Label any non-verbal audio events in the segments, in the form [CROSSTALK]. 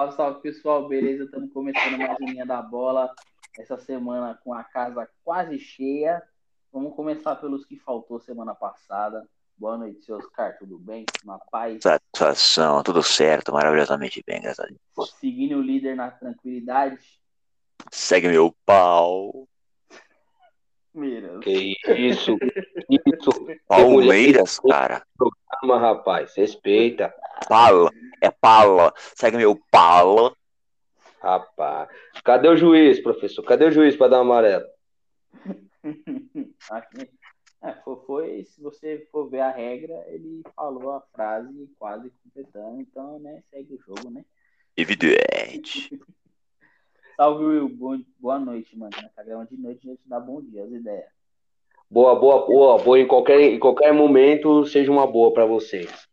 Salve, salve pessoal, beleza? Estamos começando mais uma linha da bola. Essa semana com a casa quase cheia. Vamos começar pelos que faltou semana passada. Boa noite, seus Oscar, tudo bem? Na paz? Satisfação, tudo certo, maravilhosamente bem, graças a Deus. Seguindo o líder na tranquilidade. Segue meu pau. Mira. Que isso, [LAUGHS] isso. Palmeiras, cara. Calma, rapaz, respeita. Pala, é pala. Segue meu pala. Rapaz, cadê o juiz, professor? Cadê o juiz para dar um amarelo? [LAUGHS] Aqui- é, foi, foi- se você for ver a regra, ele falou a frase quase completando, então, né, segue o jogo, né? Evidente. [LAUGHS] Salve, Will, boa, boa noite, mano. Na cagão de noite a gente dá bom dia, as ideias. Boa, boa, boa, boa. Em qualquer, em qualquer momento, seja uma boa para vocês.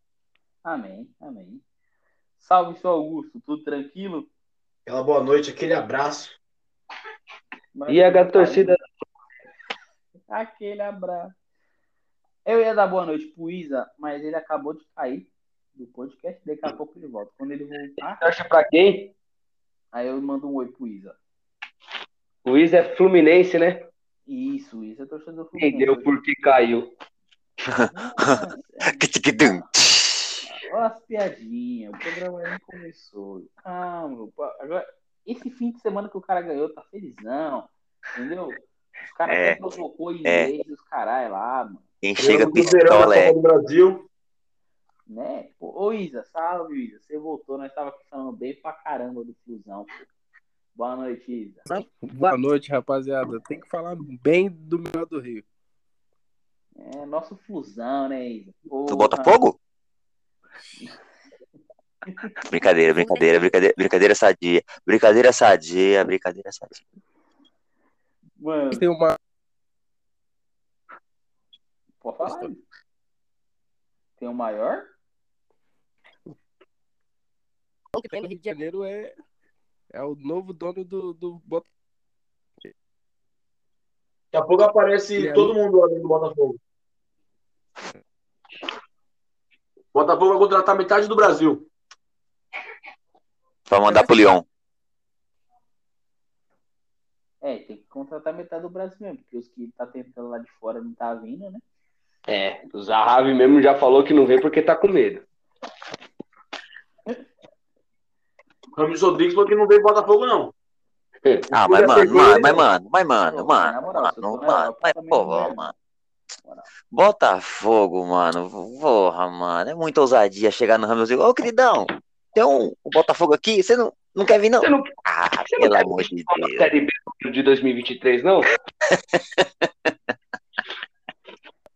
Amém, amém. Salve, seu Augusto, tudo tranquilo? Aquela boa noite, aquele abraço. Mas- E a torcida Aquele abraço. Eu ia dar boa noite pro Isa, mas ele acabou de cair do podcast, daqui a pouco ele volta. Quando ele voltar, torce para quem? Aí eu mando um oi pro Isa. O Luiz é Fluminense, né? Isso, isso é torcedor do Fluminense. Entendeu por que caiu. [LAUGHS] É-. Olha as piadinhas, o programa nem começou. Calma, pô, agora, esse fim de semana que o cara ganhou, tá felizão, entendeu? Os caras É, provocou em é. inglês os caralho lá, mano, Quem chega verão pistola é. Do Brasil. Né? Pô, ô Isa, salve Isa, você voltou, nós tava aqui falando bem pra caramba do Fusão, pô. Boa noite, Isa. Boa noite, rapaziada. Tem que falar bem do melhor do Rio. É nosso Fusão, né, Isa? Porra. Botafogo? [LAUGHS] Brincadeira, brincadeira, brincadeira, brincadeira sadia. Brincadeira sadia, brincadeira sadia. Mano, Tem uma. pode falar. Tem o maior? O que tem no Rio de Janeiro é, é o novo dono do, do Botafogo. Daqui a pouco aparece E aí? todo mundo além do Botafogo. Botafogo vai contratar metade do Brasil. Pra mandar pro Leão. É, tem que contratar metade do Brasil mesmo, porque os que tá tentando lá de fora não tá vindo, né? É, o Zahavi mesmo já falou que não vem porque tá com medo. Rames Rodrigues falou que não veio Botafogo, não. [LAUGHS] Ah, mas mano, mano, ele, mas né? mano, mas mano, Pô, mano, mano, mano, mas não é. mano. Botafogo, mano, porra, mano, é muita ousadia chegar no Ramos e ô, queridão, tem um, um Botafogo aqui, você não, não quer vir não? Você não Ah, você não pelo quer amor de Deus. Série B de 2023, não? [LAUGHS]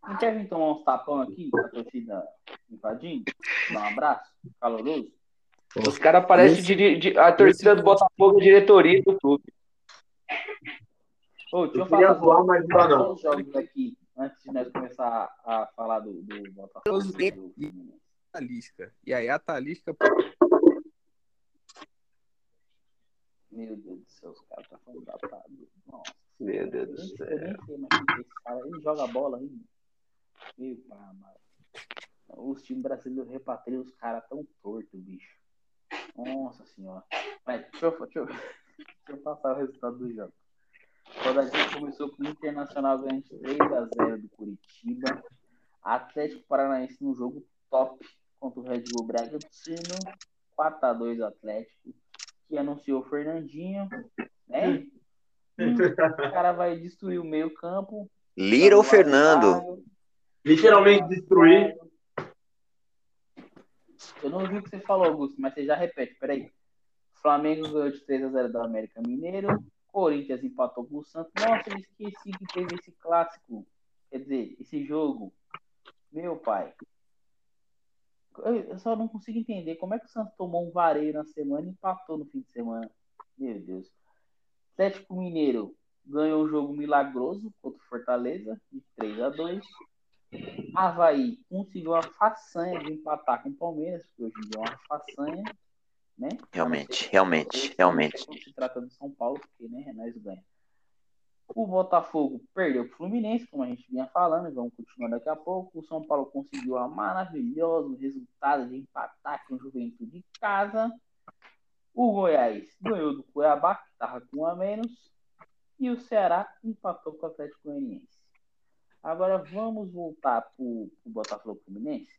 Não quer vir tomar uns tapão aqui pra torcida invadindo? Dar um abraço caloroso? Os caras parecem Nesse- de, de- a torcida do Botafogo diretoria do clube. Ô, deixa eu, Eu queria falar zoar, mas não não. jogos aqui, antes de nós começar a falar do, do Botafogo. Talisca. E aí a Talisca. Meu Deus do céu, os caras tá falando da Nossa. Meu Deus do céu. Eu nem sei mais que é esse cara. Ele joga bola ainda. Meu pai amado. Os times brasileiros repatriam os caras tão tortos, bicho. Nossa senhora. Mas deixa eu, deixa eu, [LAUGHS] deixa eu passar o resultado do jogo. A rodadinha começou com o Internacional ganhando de 3x0 do Curitiba. Atlético Paranaense no jogo top contra o Red Bull Bragantino. 4x2 Atlético. Que anunciou o Fernandinho. Né? Hum, o cara vai destruir o meio campo. Little Fernando. Literalmente destruir. Eu não ouvi o que você falou, Augusto, mas você já repete, peraí. Flamengo ganhou de 3x0 do América Mineiro. Corinthians empatou com o Santos. Nossa, eu esqueci que teve esse clássico. Quer dizer, esse jogo. Meu pai. Eu só não consigo entender como é que o Santos tomou um vareio na semana e empatou no fim de semana. Meu Deus. Atlético Mineiro ganhou um jogo milagroso contra o Fortaleza, de 3 a 2 Havaí conseguiu a façanha de empatar com o Palmeiras, porque hoje em dia é uma façanha, né? Realmente, realmente, realmente. Quando se trata do São Paulo, porque né, nós ganhamos. O Botafogo perdeu para o Fluminense, como a gente vinha falando, e vamos continuar daqui a pouco. O São Paulo conseguiu a maravilhoso resultado de empatar com o Juventude de casa. O Goiás ganhou do Cuiabá, que estava com um a menos. E o Ceará empatou com o Atlético Goianiense. Agora vamos voltar para o Botafogo Fluminense,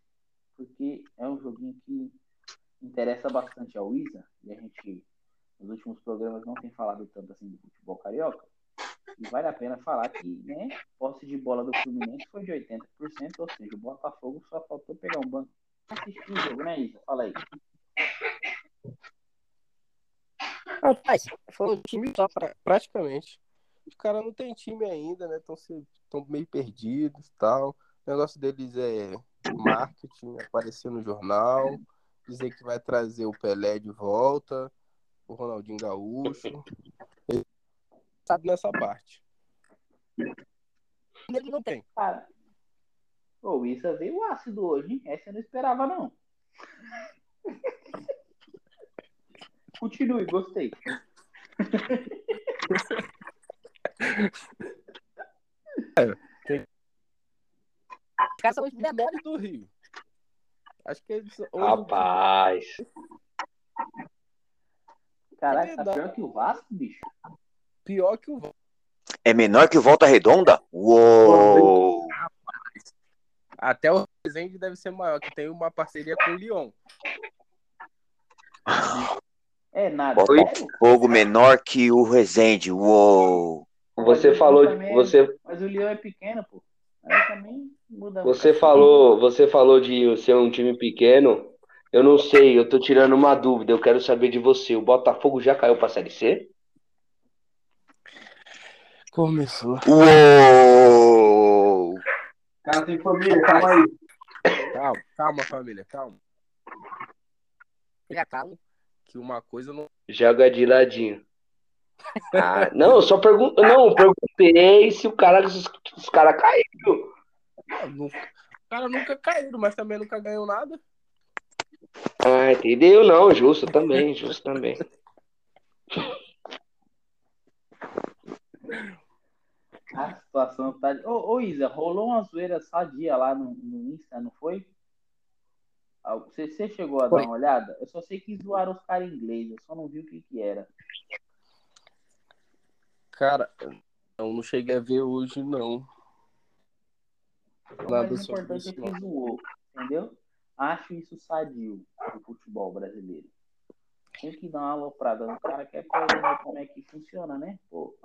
porque é um joguinho que interessa bastante ao Isa, e a gente, nos últimos programas, não tem falado tanto assim do futebol carioca. E vale a pena falar que, né, posse de bola do Fluminense foi de 80%, ou seja, o Botafogo só faltou pegar um banco assistir o jogo, né, Isa? Fala aí. Rapaz, foi um time só pra, praticamente. Os caras não tem time ainda, né? Estão meio perdidos e tal. O negócio deles é marketing, aparecer no jornal, dizer que vai trazer o Pelé de volta, o Ronaldinho Gaúcho. Ele sabe nessa parte. Ele não tem. Cara, o Isa veio ácido hoje, hein? Essa eu não esperava, não. [LAUGHS] Continue, gostei. [LAUGHS] É, tem... Os caras são os menores do Rio. Acho que eles. Rapaz. Caraca, tá pior que o Vasco, bicho. Pior que o Vasco. É menor que o Volta Redonda? Uou! Até o Resende deve ser maior, que tem uma parceria com o Lyon. É nada. Botafogo menor que o Resende. Uou! Você falou de, você Mas o Lyon é pequeno, pô. Aí também muda. Você falou, você falou de ser um time pequeno. Eu não sei, eu tô tirando uma dúvida. Eu quero saber de você. O Botafogo já caiu pra Série C? Começou. Uou! Cara, tem família, calma aí. Calma, calma, família, calma. Fica calmo. Que uma coisa não. Joga de ladinho. Ah, não, eu só pergunto. Não, eu perguntei se o cara, se os caras caíram. Não, Os caras nunca caíram, mas também nunca ganhou nada. Ah, entendeu? Não, justo também, justo também. A situação tá. Ô, ô Isa, rolou uma zoeira sadia lá no, no Insta, não foi? Ah, Você, você chegou a Foi. dar uma olhada? Eu só sei que zoaram os caras em inglês, eu só não vi o que que era. Cara, eu não cheguei a ver hoje, não. O Nada mais sobre importante é isso, que não. zoou, entendeu? Acho isso sadio pro futebol brasileiro. Tem que dar uma aloprada no cara que é pra ver como é que funciona, né? Pô,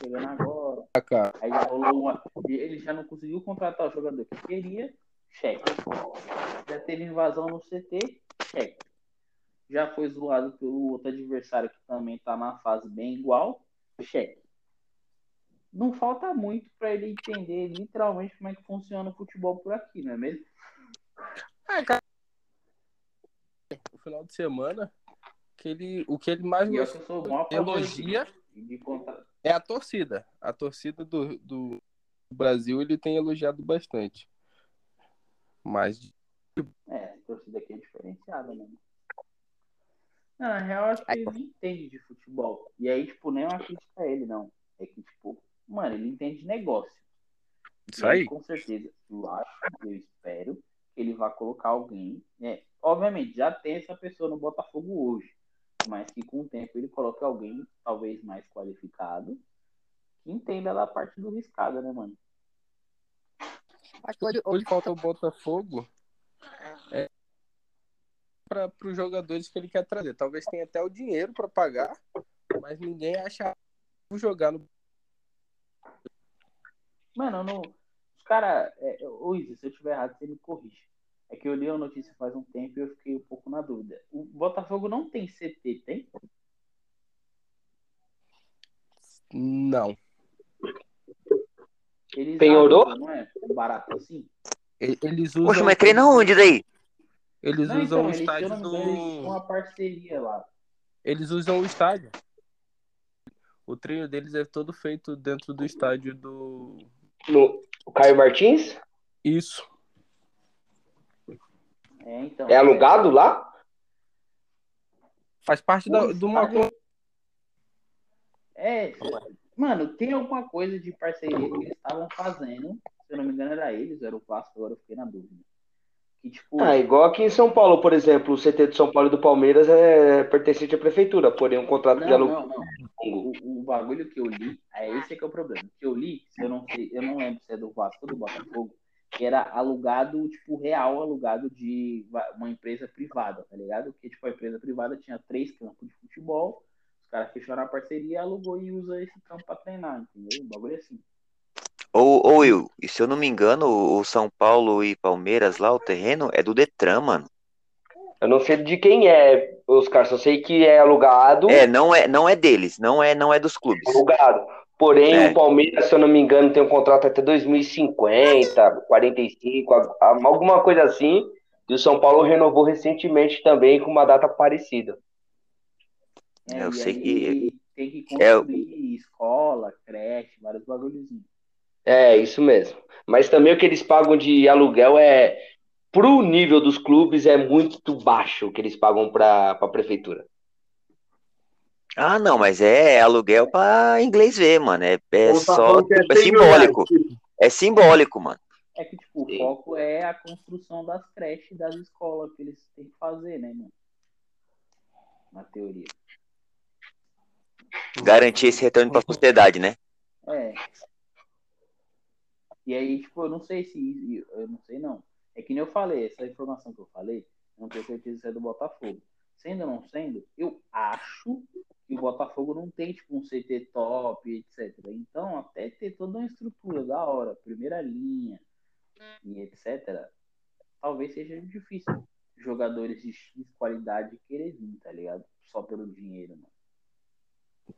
chegando agora. Ah. Aí já rolou uma. Ele já não conseguiu contratar o jogador que queria, cheque. Já teve invasão no CT, cheque. Já foi zoado pelo outro adversário que também tá na fase bem igual, cheque. Não falta muito para ele entender literalmente como é que funciona o futebol por aqui, não é mesmo? Ah, cara. No final de semana, que ele, o que ele mais elogia é a torcida. A torcida do, do Brasil ele tem elogiado bastante. Mas É, a torcida aqui é diferenciada, né? Não, na real, acho que ele não entende de futebol. E aí, tipo, nem é uma crítica a ele, não. É que, tipo, mano, ele entende de negócio. isso aí. Com certeza, eu acho, eu espero que ele vá colocar alguém. Né? Obviamente, já tem essa pessoa no Botafogo hoje. Mas que com o tempo ele coloque alguém, talvez mais qualificado, que entenda da parte do riscado, né, mano? Acho que hoje, hoje falta o Botafogo para os jogadores que ele quer trazer. Talvez tenha até o dinheiro para pagar, mas ninguém acha jogar no. Mano, não... os caras. É, ô, Isa, se eu tiver errado, você me corrige. É que eu li a notícia faz um tempo e eu fiquei um pouco na dúvida. O Botafogo não tem CT, tem? Não. Eles Penhorou? alugam, Não é barato assim? Eles usam. Poxa, mas crê na onde daí? Eles Não, usam então, o eles, estádio eles do. uma parceria lá. Eles usam o estádio. O treino deles é todo feito dentro do estádio do. No, o Caio Martins? Isso. É, então. É alugado lá? Faz parte da, de uma. É, mano, tem alguma coisa de parceria que eles estavam fazendo. Se eu não me engano, era eles, era o Vasco, agora eu fiquei na dúvida. Que, tipo, Ah, igual aqui em São Paulo, por exemplo, o CT de São Paulo e do Palmeiras é pertencente à prefeitura, porém um contrato de não, aluguel não, não. O, o bagulho que eu li, é esse que é o problema. O que eu li, eu não sei, eu não lembro se é do Vasco ou do Botafogo, que era alugado, tipo, real, alugado de uma empresa privada, tá ligado? Que, tipo, a empresa privada tinha três campos de futebol, os caras fecharam a parceria, alugou e usa esse campo pra treinar, entendeu? O bagulho é assim. Ou, ou Will, e se eu não me engano, o São Paulo e Palmeiras lá, o terreno é do Detran, mano. Eu não sei de quem é, Oscar, só sei que é alugado. É, não é, não é deles, não é, não é dos clubes. Alugado. Porém, É. o Palmeiras, se eu não me engano, tem um contrato até 2050, 45, a- a- alguma coisa assim. E o São Paulo renovou recentemente também com uma data parecida. É, eu sei aí que- tem que é construir escola, creche, vários bagulhozinhos. É, isso mesmo. Mas também o que eles pagam de aluguel é, pro nível dos clubes, é muito baixo o que eles pagam para a prefeitura. Ah, não, mas é aluguel pra inglês ver, mano. É, é tá só, é tipo, é 100 mil reais, simbólico. tipo, É simbólico, mano. É que, tipo, o Sim. foco é a construção das creches das escolas que eles têm que fazer, né, mano? Na teoria. Garantir esse retorno pra sociedade, né? É. E aí, tipo, eu não sei se. Eu não sei, não. É que nem eu falei, essa informação que eu falei, eu não tenho certeza se é do Botafogo. Sendo ou não sendo, eu acho que o Botafogo não tem, tipo, um CT top, etc. Então, até ter toda uma estrutura da hora, primeira linha e etc., talvez seja difícil jogadores de X qualidade querer vir, tá ligado? Só pelo dinheiro, mano.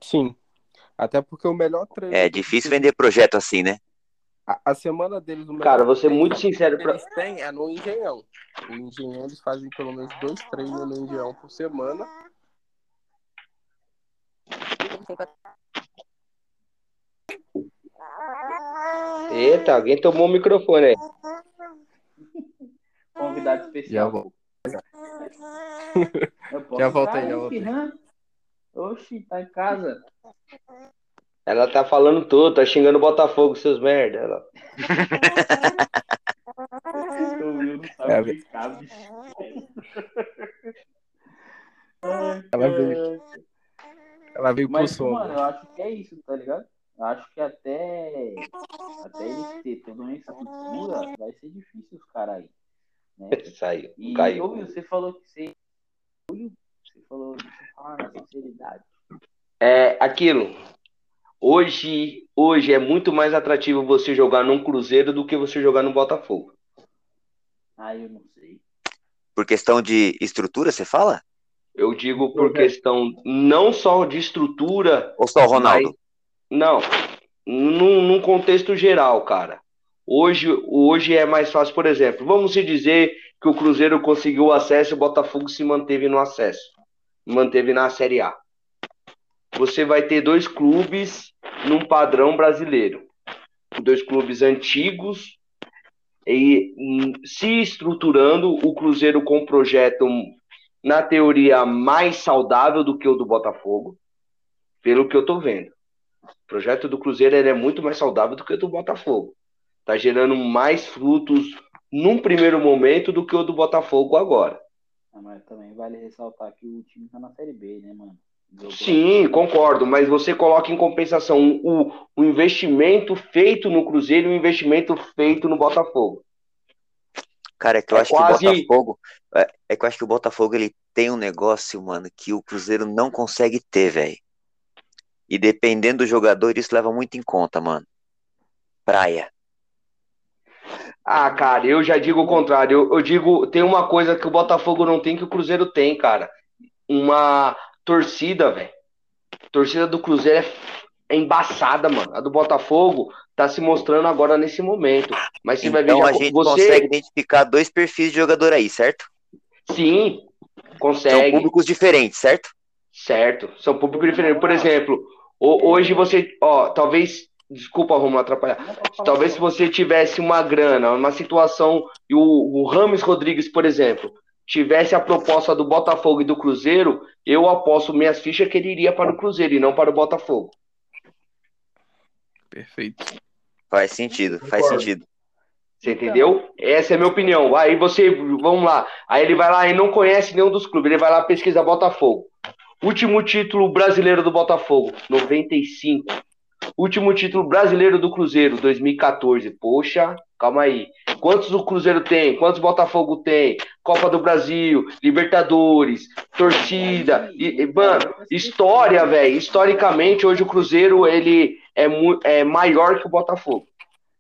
Sim. Até porque o melhor treino. É difícil vender projeto assim, né? A, a semana deles, o Cara, vou ser muito sincero pra... eles têm é no Engenhão. O Engenhão, eles fazem pelo menos dois treinos no Engenhão por semana. Eita, alguém tomou o microfone aí. [LAUGHS] Convidado especial. Já volto. [LAUGHS] Já volto aí, já aí. espirrando? Oxi, tá em casa. Ela tá falando tudo, tá xingando o Botafogo, seus merda. Ela... É. Ela veio, ela veio pro Mas, som. mano, eu acho que é isso, tá ligado? Eu acho que até, até eles ter toda uma estrutura, vai ser difícil os caras aí. Né? [LAUGHS] Saiu, E, caiu. você falou que você. Você falou, eu falar na sinceridade. É aquilo. Hoje, hoje é muito mais atrativo você jogar num Cruzeiro do que você jogar no Botafogo. Ah, eu não sei. Por questão de estrutura, você fala? Eu digo por questão não só de estrutura, Ou só o Ronaldo? Mas- não, num, num contexto geral, cara. Hoje, hoje é mais fácil, por exemplo, vamos se dizer que o Cruzeiro conseguiu o acesso e o Botafogo se manteve no acesso, manteve na Série A. Você vai ter dois clubes num padrão brasileiro, dois clubes antigos e hum, se estruturando, o Cruzeiro com um projeto na teoria mais saudável do que o do Botafogo, pelo que eu tô vendo. O projeto do Cruzeiro é muito mais saudável do que o do Botafogo. Tá gerando mais frutos num primeiro momento do que o do Botafogo agora. Ah, mas também vale ressaltar que o time tá na Série B, né, mano? Sim, concordo, mas você coloca em compensação o, o investimento feito no Cruzeiro e o investimento feito no Botafogo. Cara, é que eu É acho quase- que o Botafogo. É, é que eu acho que o Botafogo ele tem um negócio, mano, que o Cruzeiro não consegue ter, velho. E dependendo do jogador, isso leva muito em conta, mano. Praia. Ah, cara, eu já digo o contrário. Eu, eu digo, tem uma coisa que o Botafogo não tem que o Cruzeiro tem, cara. Uma torcida, velho. Torcida do Cruzeiro é, é embaçada, mano. A do Botafogo tá se mostrando agora nesse momento. Mas você vai ver, Então a gente você, consegue identificar dois perfis de jogador aí, certo? sim, São consegue. públicos diferentes, certo? Certo, são públicos diferentes. Por exemplo, ho- hoje você, ó, talvez, desculpa, Romulo, atrapalhar. Talvez se você tivesse uma grana, uma situação, e o, o Rames Rodrigues, por exemplo, tivesse a proposta do Botafogo e do Cruzeiro, eu aposto minhas fichas que ele iria para o Cruzeiro e não para o Botafogo. Perfeito. Faz sentido, faz Concordo. sentido. Você entendeu? Essa é a minha opinião. Aí você, vamos lá. Aí ele vai lá e não conhece nenhum dos clubes. Ele vai lá pesquisar Botafogo. Último título brasileiro do Botafogo, 95. Último título brasileiro do Cruzeiro, 2014. Poxa, calma aí. Quantos o Cruzeiro tem? Quantos o Botafogo tem? Copa do Brasil, Libertadores, torcida. E, e, mano, história, velho. Historicamente, hoje o Cruzeiro ele é, é maior que o Botafogo.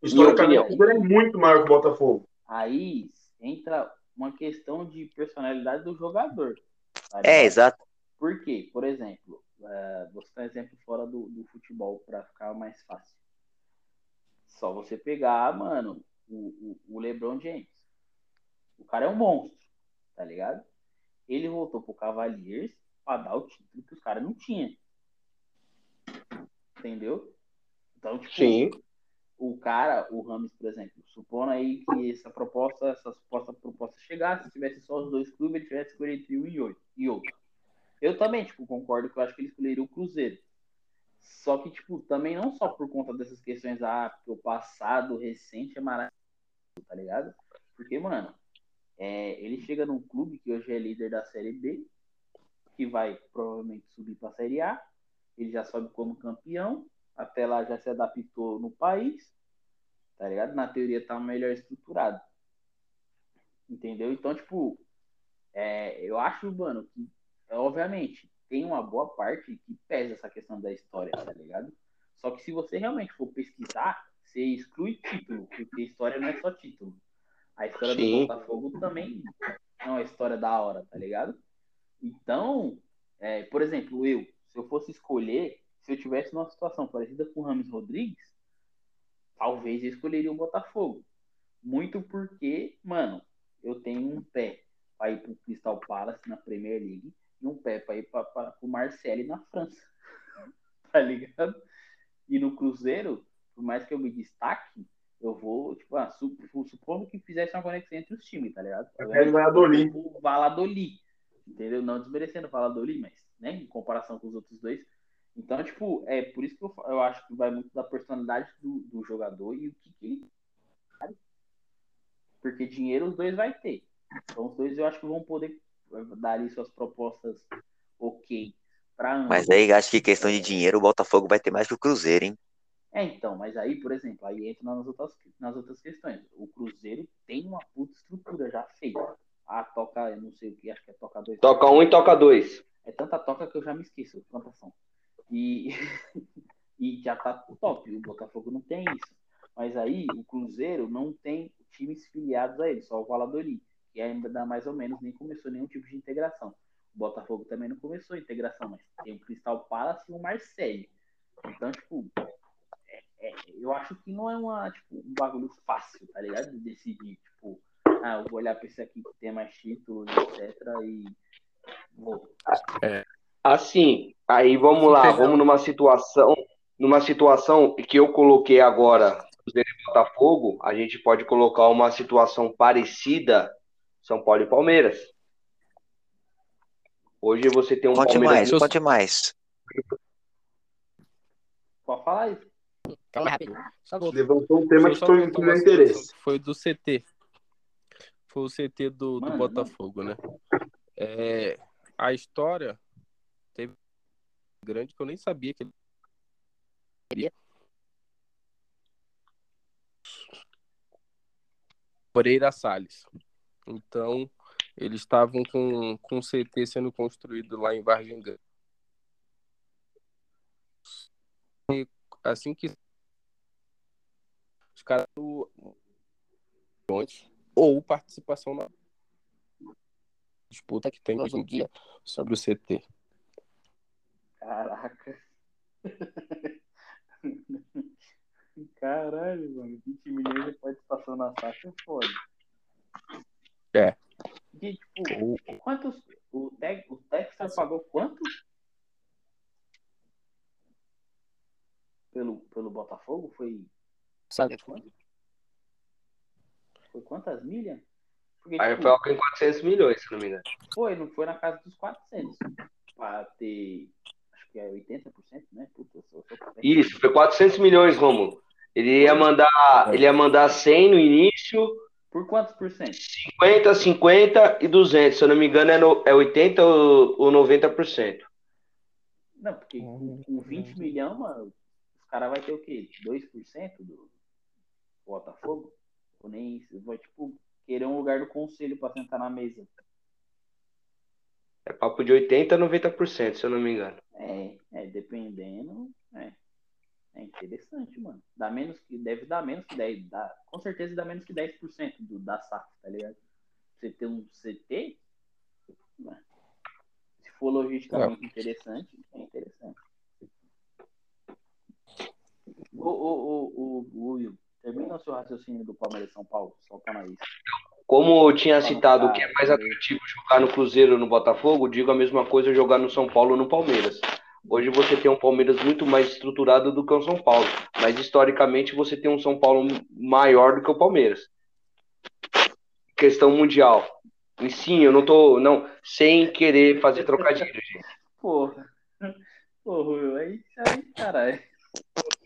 Historicamente, opinião. o Cruzeiro é muito maior que o Botafogo. Aí entra uma questão de personalidade do jogador. tá É, exato. Por quê? Por exemplo, eh, vou citar um exemplo fora do, do futebol para ficar mais fácil. Só você pegar, mano, o, o, o LeBron James. O cara é um monstro, tá ligado? Ele voltou pro Cavaliers para dar o título que os caras não tinham. Entendeu? Então, tipo, Sim. o cara, o Rams, por exemplo, supondo aí que essa proposta, essa suposta proposta chegasse, se tivesse só os dois clubes, ele tivesse escolhido entre um e oito- e outro. Eu também, tipo, concordo que eu acho que ele escolheria o Cruzeiro. Só que, tipo, também não só por conta dessas questões, ah, porque o passado recente é maravilhoso, tá ligado? Porque, mano, é, ele chega num clube que hoje é líder da Série B, que vai provavelmente subir pra Série A, ele já sobe como campeão, até lá já se adaptou no país, tá ligado? Na teoria tá melhor estruturado. Entendeu? Então, tipo, é, eu acho, mano, que, obviamente, tem uma boa parte que pesa essa questão da história, tá ligado? Só que se você realmente for pesquisar, você exclui título, porque história não é só título. A história Sim. do Botafogo também é uma história da hora, tá ligado? Então, é, por exemplo, eu, se eu fosse escolher, se eu tivesse numa situação parecida com o Rames Rodrigues, talvez eu escolheria o Botafogo. Muito porque, mano, eu tenho um pé para ir pro Crystal Palace na Premier League e um pé para ir para o Marseille na França. [LAUGHS] tá ligado? E no Cruzeiro, por mais que eu me destaque, eu vou, tipo, ah, su- supondo que fizesse uma conexão entre os times, tá ligado? Eu quero Valladolid. O Valladolid, entendeu? Não desmerecendo o Valladolid, mas, né, em comparação com os outros dois. Então, tipo, é por isso que eu, eu acho que vai muito da personalidade do, do jogador e o que, que ele? Porque dinheiro os dois vai ter. Então, os dois eu acho que vão poder dar ali suas propostas ok. Mas aí acho que questão de dinheiro, o Botafogo vai ter mais que o Cruzeiro, hein? É, então, mas aí, por exemplo, aí entra nas outras, nas outras questões. O Cruzeiro tem uma puta estrutura já feita. A toca, eu não sei o que, acho que é toca dois. Toca um e toca dois. É tanta toca que eu já me esqueço quantas são. E, [LAUGHS] e já tá top. O Botafogo não tem isso. Mas aí o Cruzeiro não tem times filiados a ele, só o Valladolid, que ainda dá mais ou menos nem começou nenhum tipo de integração. O Botafogo também não começou a integração, mas tem o Crystal Palace e o Marseille. Então, tipo, é- é- eu acho que não é uma, tipo, um bagulho fácil, tá ligado? De decidir, tipo, ah, eu vou olhar pra esse aqui que tem mais títulos, etc. E vou. Assim, aí vamos lá, vamos um- numa situação, numa situação que eu coloquei agora, Cruzeiro e Botafogo, a gente pode colocar uma situação parecida, São Paulo e Palmeiras. Hoje você tem um Conte Palmeiras mais, conte mais. Pode falar isso. Calma aí, voltar. Levantou um tema que foi do meu situação interesse. Foi do CT. Foi o CT do, do Mano, Botafogo, né? É, a história teve grande que eu nem sabia que ele. Moreira Salles. Então, eles estavam com, com CT sendo construído lá em Vargem. E assim que os caras do- ou participação na disputa que tem hoje em dia sobre o CT. Caraca. [LAUGHS] Caralho, mano. 20 milhões de participação na SAF é foda. É. E, tipo, Ou, quantos. O, Tex, o Texas pagou quanto? Pelo, pelo Botafogo? Foi. sabe? quanto? Foi quantas milhas? Porque, Aí tipo, foi algo em 400 milhões, se não me engano. foi, não foi na casa dos 400. Pra ter. Acho que é 80%, né? Puta, eu sou, eu sou Isso, foi 400 milhões, Romulo. Ele ia mandar, ele ia mandar 100 no início, Por quantos por cento? 50, 50 e 200. Se eu não me engano, é, no, é 80 ou, ou 90%. Não, porque com, com 20 milhões, mano, os caras vão ter o quê? 2% do Botafogo? Ou nem isso? Vai, tipo, querer um lugar do conselho pra sentar na mesa. É papo de 80 a 90%, se eu não me engano. É, é, dependendo, é. É interessante, mano. Dá menos que, deve dar menos que 10, dá, com certeza dá menos que 10% do, da SAF, tá ligado? Você ter um CT, né? se for logisticamente interessante, é interessante. O, o, o, o, o Will, termina o seu raciocínio do Palmeiras e São Paulo, solta na isso. Como eu tinha citado que é mais atrativo jogar no Cruzeiro ou no Botafogo, digo a mesma coisa jogar no São Paulo ou no Palmeiras. Hoje você tem um Palmeiras muito mais estruturado do que o São Paulo, mas historicamente você tem um São Paulo maior do que o Palmeiras. Questão mundial. E sim, eu não tô, não, sem querer fazer trocadilho, gente. Porra. Porra, aí, aí, caralho.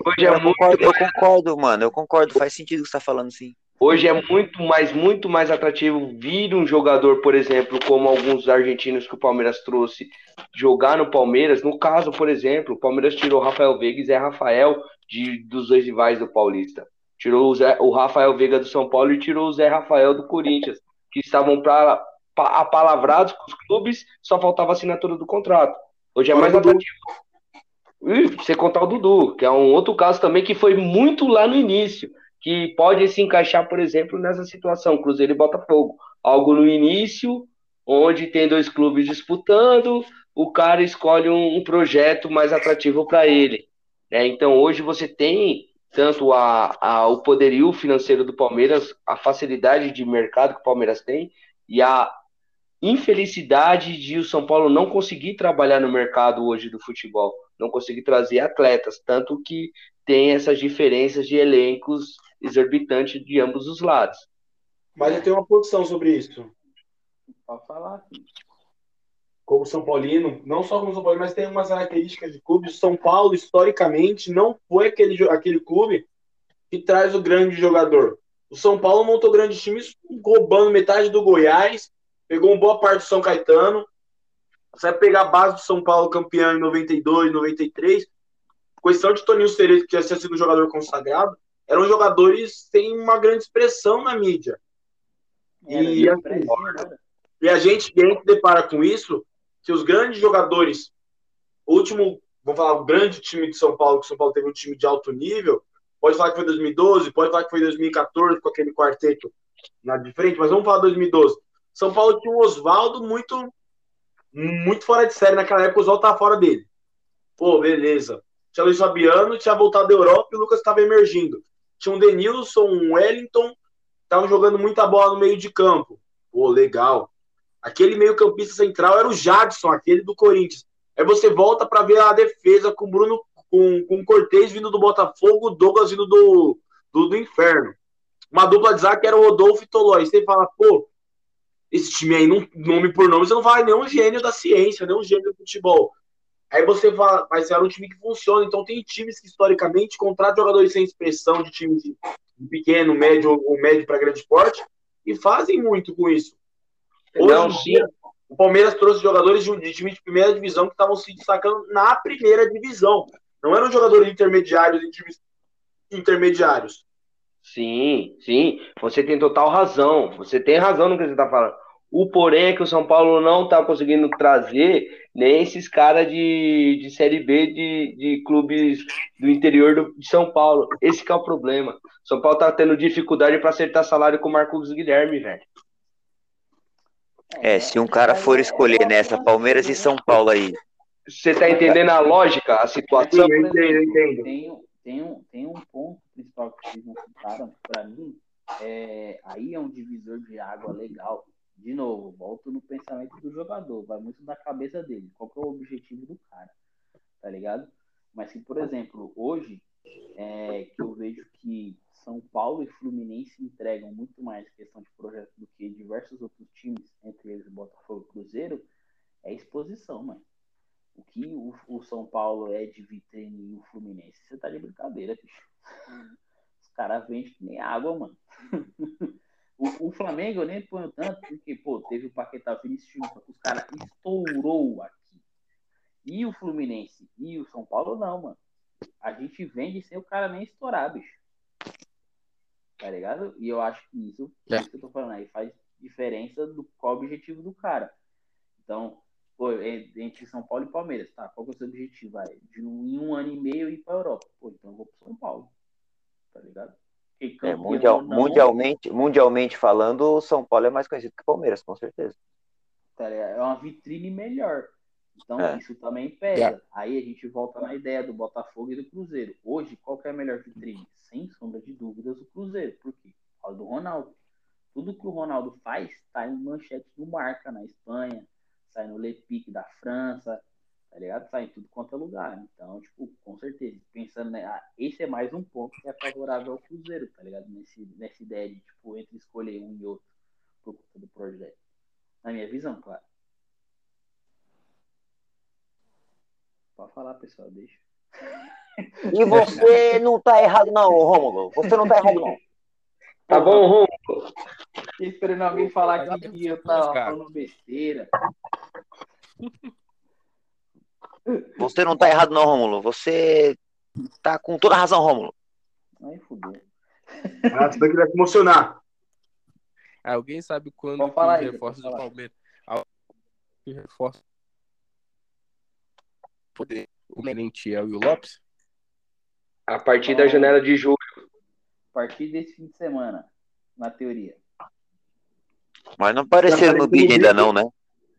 Hoje Eu é muito concordo, eu concordo, mano. Eu concordo. Faz sentido o que você tá falando, sim. Hoje é muito mais, muito mais atrativo vir um jogador, por exemplo, como alguns argentinos que o Palmeiras trouxe, jogar no Palmeiras. No caso, por exemplo, o Palmeiras tirou Rafael Veiga e Zé Rafael de, dos dois rivais do Paulista. Tirou o, Zé- o Rafael Veiga do São Paulo e tirou o Zé Rafael do Corinthians, que estavam pra, pa- apalavrados com os clubes, só faltava a assinatura do contrato. Hoje é mais atrativo. E você contar o Dudu, que é um outro caso também que foi muito lá no início que pode se encaixar, por exemplo, nessa situação, Cruzeiro e Botafogo. Algo no início, onde tem dois clubes disputando, o cara escolhe um, um projeto mais atrativo para ele. né? Então, hoje você tem tanto a, a- o poderio financeiro do Palmeiras, a facilidade de mercado que o Palmeiras tem, e a infelicidade de o São Paulo não conseguir trabalhar no mercado hoje do futebol, não conseguir trazer atletas, tanto que tem essas diferenças de elencos exorbitantes de ambos os lados. Mas eu tenho uma posição sobre isso. Pode falar. Como São Paulino, não só como São Paulino, mas tem umas características de clube. São Paulo, historicamente, não foi aquele, aquele clube que traz o grande jogador. O São Paulo montou grandes times roubando metade do Goiás, pegou uma boa parte do São Caetano. Você vai pegar a base do São Paulo campeão em 92, 93. Questão de Toninho Cerezo, que já tinha sido um jogador consagrado, eram jogadores sem uma grande expressão na mídia. Era E assim, né? E a gente, a gente depara com isso, que os grandes jogadores, o último, vamos falar, o grande time de São Paulo, que o São Paulo teve um time de alto nível, pode falar que foi 2012, pode falar que foi 2014, com aquele quarteto na de frente, mas vamos falar 2012. São Paulo tinha um Oswaldo muito, muito fora de série naquela época, o Oswaldo tava fora dele. Pô, beleza. Tinha Luiz Fabiano, tinha voltado da Europa e o Lucas estava emergindo. Tinha um Denilson, um Wellington, estavam jogando muita bola no meio de campo. Pô, legal. Aquele meio-campista central era o Jadson, aquele do Corinthians. Aí você volta para ver a defesa com o Bruno, com, com o Cortez vindo do Botafogo, o Douglas vindo do, do, do Inferno. Uma dupla de zaga era o Rodolfo e Tolói. Você fala, pô, esse time aí, nome por nome, você não fala nenhum gênio da ciência, nenhum gênio do futebol. Aí você fala, mas era um time que funciona. Então tem times que historicamente contratam jogadores sem expressão de time de, pequeno, médio ou médio para grande porte e fazem muito com isso. Hoje Não, dia, o Palmeiras trouxe jogadores de, de time de primeira divisão que estavam se destacando na primeira divisão. Não eram jogadores intermediários em times intermediários. Sim, sim, você tem total razão. Você tem razão no que você está falando. O porém é que o São Paulo não está conseguindo trazer nem esses caras de, de Série B de, de clubes do interior do- de São Paulo. Esse que é o problema. São Paulo tá tendo dificuldade para acertar salário com o Marcos Guilherme, velho. É, se um cara for escolher nessa Palmeiras e São Paulo aí, Você tá entendendo a lógica, a situação? Sim, eu entendo, eu entendo. Tem, um- tem, um, tem um ponto principal que vocês não citaram, que pra mim, é, aí é um divisor de água legal. De novo, volto no pensamento do jogador, vai muito da cabeça dele. Qual que é o objetivo do cara, tá ligado? Mas se, por exemplo, hoje, é, que eu vejo que São Paulo e Fluminense entregam muito mais questão de projeto do que diversos outros times, entre eles Botafogo e Cruzeiro, é exposição, mano. O que o, o São Paulo é de vitrine e o Fluminense, você tá de brincadeira, bicho. caras vendem que nem água, mano. [LAUGHS] o, o, Flamengo eu nem ponho tanto, porque, pô, teve o Paquetá Vinícius Júnior, os caras estourou aqui. E o Fluminense e o São Paulo, não, mano. A gente vende sem o cara nem estourar, bicho. Tá ligado? E eu acho que isso, é. isso que eu tô falando aí, faz diferença do qual o objetivo do cara. Então, pô, entre São Paulo e Palmeiras, tá? Qual que é o seu objetivo? Vai, de um, em um ano e meio ir pra Europa. Pô, então eu vou pro São Paulo. Tá ligado? É, mundial, não... mundialmente, mundialmente falando, o São Paulo é mais conhecido que o Palmeiras, com certeza. Tá é uma vitrine melhor. Então, é. isso também pesa. Yeah. Aí a gente volta na ideia do Botafogo e do Cruzeiro. Hoje, qual é a melhor vitrine? Sem sombra de dúvidas, o Cruzeiro. Por quê? Por causa do Ronaldo. Tudo que o Ronaldo faz está em manchete do Marca na Espanha, sai no Le Pique da França, tá ligado? Sai em tudo quanto é lugar. Então, tipo, com certeza, pensando, né, ah, esse é mais um ponto que é favorável ao Cruzeiro, tá ligado? Nesse, nessa ideia de, tipo, entre escolher um e outro por conta do projeto. Na minha visão, claro. Pode falar, pessoal, deixa. E você não tá errado, não, Rômulo. Você não tá errado, não. Tá bom, Rômulo. Esperando alguém falar aqui que eu tava falando besteira. Você não tá errado, não, Rômulo. Você tá com toda a razão, Rômulo. Aí fudeu. Ah, você vai te emocionar. Alguém sabe quando que os reforços do Palmeiras. Reforços poder o Merentiel e o Lopes? A partir da janela de julho. A partir desse fim de semana, na teoria. Mas não apareceram no bid ainda não, né?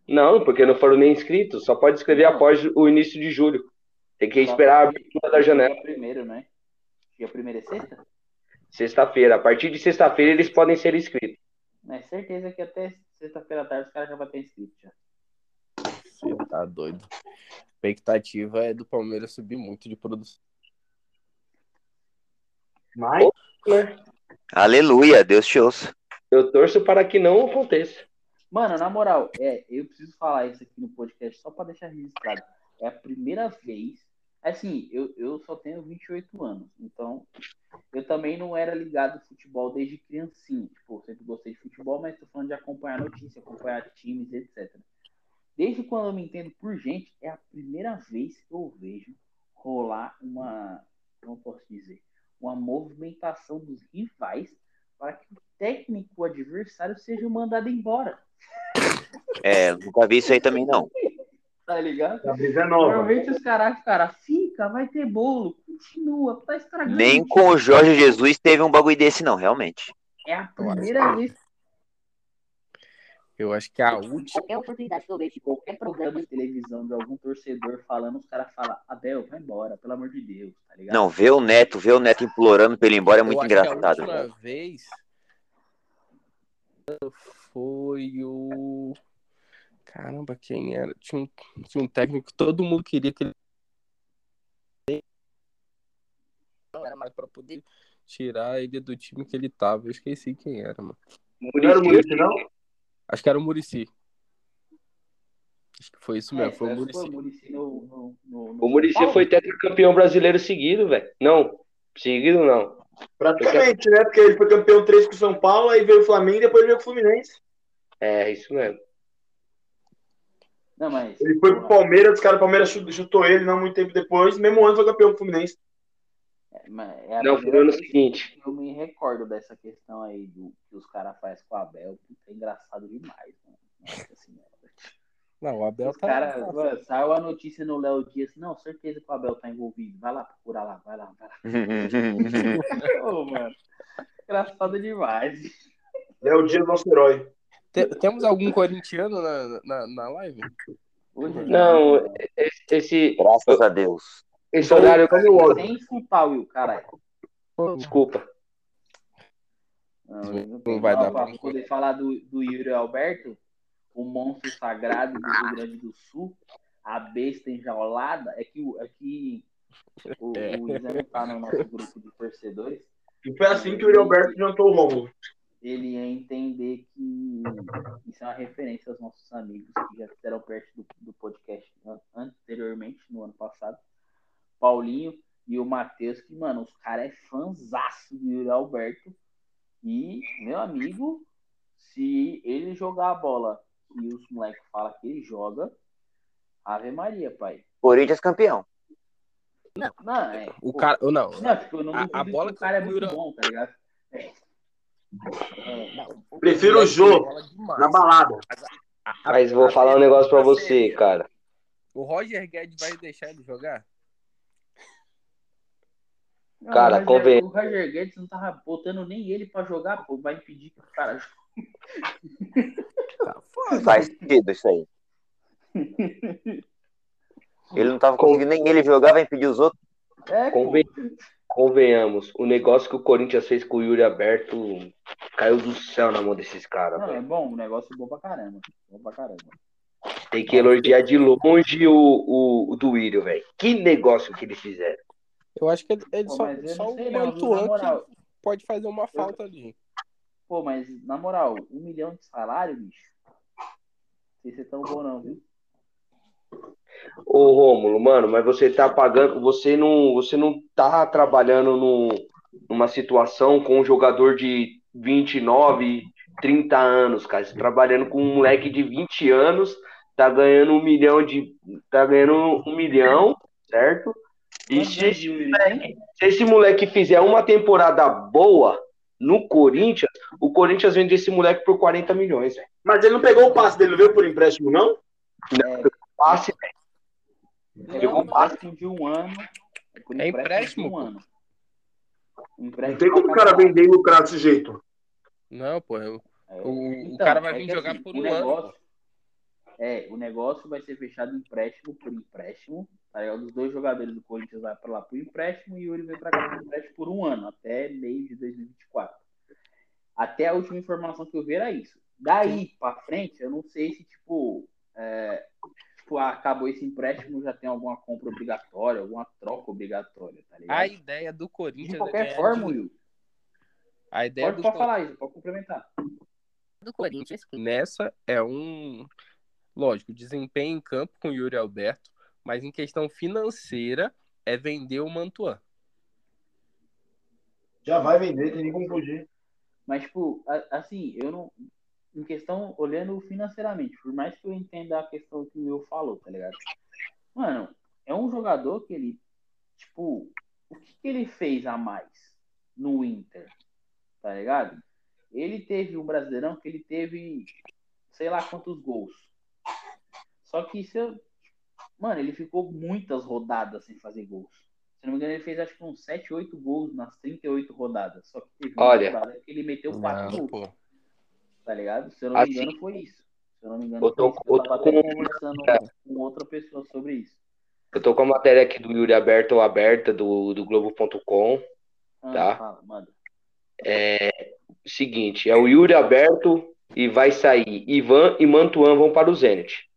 Não, porque não foram nem inscritos. Só pode escrever não. após o início de julho. Tem que esperar a abertura da janela. Dia primeiro, né? Dia primeiro é sexta? Sexta-feira. A partir de sexta-feira eles podem ser inscritos. É certeza que até sexta-feira à tarde os caras já vão ter inscrito já. Você tá doido expectativa é do Palmeiras subir muito de produção. Mas, né? Aleluia, Deus te ouça. Eu torço para que não aconteça. Mano, na moral, é, eu preciso falar isso aqui no podcast só para deixar registrado. É a primeira vez. Assim, eu, eu só tenho 28 anos, então eu também não era ligado ao futebol desde criancinha. Tipo, eu sempre gostei de futebol, mas tô falando de acompanhar notícias, acompanhar times, etc. Desde quando eu me entendo por gente, é a primeira vez que eu vejo rolar uma, como posso dizer, uma movimentação dos rivais para que o técnico adversário seja mandado embora. É, nunca vi isso aí também não. [LAUGHS] tá ligado? A brisa é nova. Normalmente os caras, cara, fica, vai ter bolo, continua, tá estragando. Nem com o Jorge Jesus teve um bagulho desse não, realmente. É a primeira vez eu acho que a última. Qualquer oportunidade que eu vejo, qualquer programa de televisão de algum torcedor falando, os caras falam, Abel, vai embora, pelo amor de Deus, tá ligado? Não, ver o Neto, ver o Neto implorando pra ele ir embora é muito engraçado. a última vez foi o. Caramba, quem era? Tinha um, tinha um técnico que todo mundo queria que ele. Não era mais pra poder tirar ele do time que ele tava. Eu esqueci quem era, mano. Não era o Muricy, não? Acho que era o Murici. Acho que foi isso mesmo, é, foi o Murici. O Murici, no, foi tetracampeão brasileiro seguido, velho. Não, seguido não. Praticamente, né? Porque ele foi campeão três com o São Paulo, aí veio o Flamengo e depois veio o Fluminense. É, isso mesmo. Não, mas... Ele foi pro Palmeiras, os caras do Palmeiras chutou ele não muito tempo depois, mesmo ano foi campeão do Fluminense. É, não, foi no ano seguinte. Eu me recordo dessa questão aí do que os caras fazem com o Abel, que é engraçado demais, mano. Nossa senhora. Não, o Abel os tá. Cara, mano, saiu a notícia no Léo Dias, não, certeza que o Abel tá envolvido. Vai lá, procura lá, vai lá, vai lá. [LAUGHS] Ô, mano. Engraçado demais. Léo Dias, nosso herói. Temos algum corintiano na, na, na live? Não, esse. Graças a Deus. Esse horário como o outro. Sem insultar, Will, caralho. Desculpa. Não, não, não vai dar pra poder falar do, do Yuri Alberto, o monstro sagrado do Rio Grande do Sul, a besta enjaulada, é que, é que o, [LAUGHS] é. o Zé tá no nosso grupo de torcedores. E foi assim que o Yuri Alberto jantou o Romulo. Ele ia entender que isso é uma referência aos nossos amigos que já fizeram parte do, do podcast anteriormente, no ano passado. Paulinho e o Matheus, que, mano, os caras é fãzaço do Yuri Alberto. E, meu amigo, se ele jogar a bola e os moleques falam que ele joga, Ave Maria, pai. Corinthians campeão. Não, é. O pô, cara, não, Não, tipo, eu não A- a que bola o cara é que o muito bom, tá ligado? É. É, não, Prefiro o moleque jogo. Na balada. Mas vou falar um negócio pra você, cara. O Roger Guedes vai deixar ele jogar? Não, Cara, o Roger- convém- O Roger Guedes não tava botando nem ele pra jogar, pô. Vai impedir que o cara Tá foda. Faz sentido isso aí. Ele não tava conseguindo nem ele jogar, vai impedir os outros. É. Conven- Convenhamos, o negócio que o Corinthians fez com o Yuri Aberto caiu do céu na mão desses caras. Não, é bom, o negócio é bom pra caramba. Bom pra caramba. Tem que elogiar de longe o, o, o do William, velho. Que negócio que eles fizeram. Eu acho que ele, ele Pô, só, mas eu só o? Mantuan que pode fazer uma falta ali. Pô, mas na moral, um milhão de salário, bicho. Não sei se é tão bom, não, viu? Ô Rômulo, mano, mas você tá pagando, você não, você não tá trabalhando no, numa situação com um jogador de 29, 30 anos, cara. Você tá trabalhando com um moleque de 20 anos, tá ganhando um milhão de. tá ganhando um milhão, certo? E se esse, tem? se esse moleque fizer uma temporada boa no Corinthians, o Corinthians vende esse moleque por 40 milhões, velho. Mas ele não pegou o passe dele, veio por empréstimo, não? Passe, É, Pegou um passe. de um ano. É empréstimo empréstimo, um ano. Não tem como o cara vender e lucrar desse jeito. Não, pô. eu- É. O, o Então, cara vai é vir que, jogar assim, por o um ano. negócio, É, o negócio vai ser fechado empréstimo por empréstimo. Tá ligado? Os dois jogadores do Corinthians vai pra lá por empréstimo e o Yuri vem pra cá por empréstimo por um ano, até meio de 2024. Até a última informação que eu vi era isso. Daí pra frente, eu não sei se, tipo, é, tipo, ah, acabou esse empréstimo, já tem alguma compra obrigatória, alguma troca obrigatória, tá ligado? A ideia do Corinthians de é qualquer ganhar forma, dinheiro. Will. A ideia Pode, do, pode falar isso, pode complementar. do Corinthians nessa é um. Lógico, desempenho em campo com o Yuri Alberto, mas em questão financeira é vender o Mantuan. Já vai vender, tem nem como fugir. Mas, tipo, assim, eu não. Em questão, olhando financeiramente, por mais que eu entenda a questão que o Will falou, tá ligado? Mano, é um jogador que ele. Tipo, o que, que ele fez a mais no Inter? Tá ligado? Ele teve um brasileirão que ele teve sei lá quantos gols. Só que isso. eu- Mano, ele ficou muitas rodadas sem fazer gols. Se não me engano, ele fez acho que uns 7, 8 gols nas 38 rodadas. Só que teve uma Olha. rodada que ele meteu 4 Não, gols, pô. tá ligado? Se eu não me Assim, engano, foi isso. Se eu não me engano, eu tô- foi isso. Eu eu tava tô até com- conversando com outra pessoa sobre isso. Eu tô com a matéria aqui do Yuri Aberto ou aberta do, do Globo.com. Ah, Tá. fala, manda. Seguinte, é o Yuri Aberto e vai sair. Ivan e Mantuan vão para o Zenit.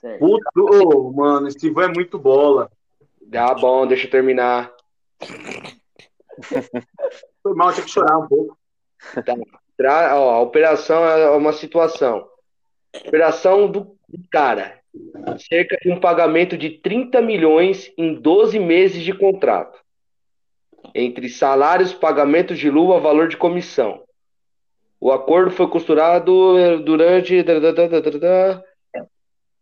Certo. Puta, mano, esse Ivan é muito bola. Tá bom, deixa eu terminar. Foi mal, tinha que chorar um pouco. Tra- ó, a operação é uma situação. Operação do cara. Cerca de um pagamento de 30 milhões em 12 meses de contrato. Entre salários, pagamentos de luva, valor de comissão. O acordo foi costurado durante.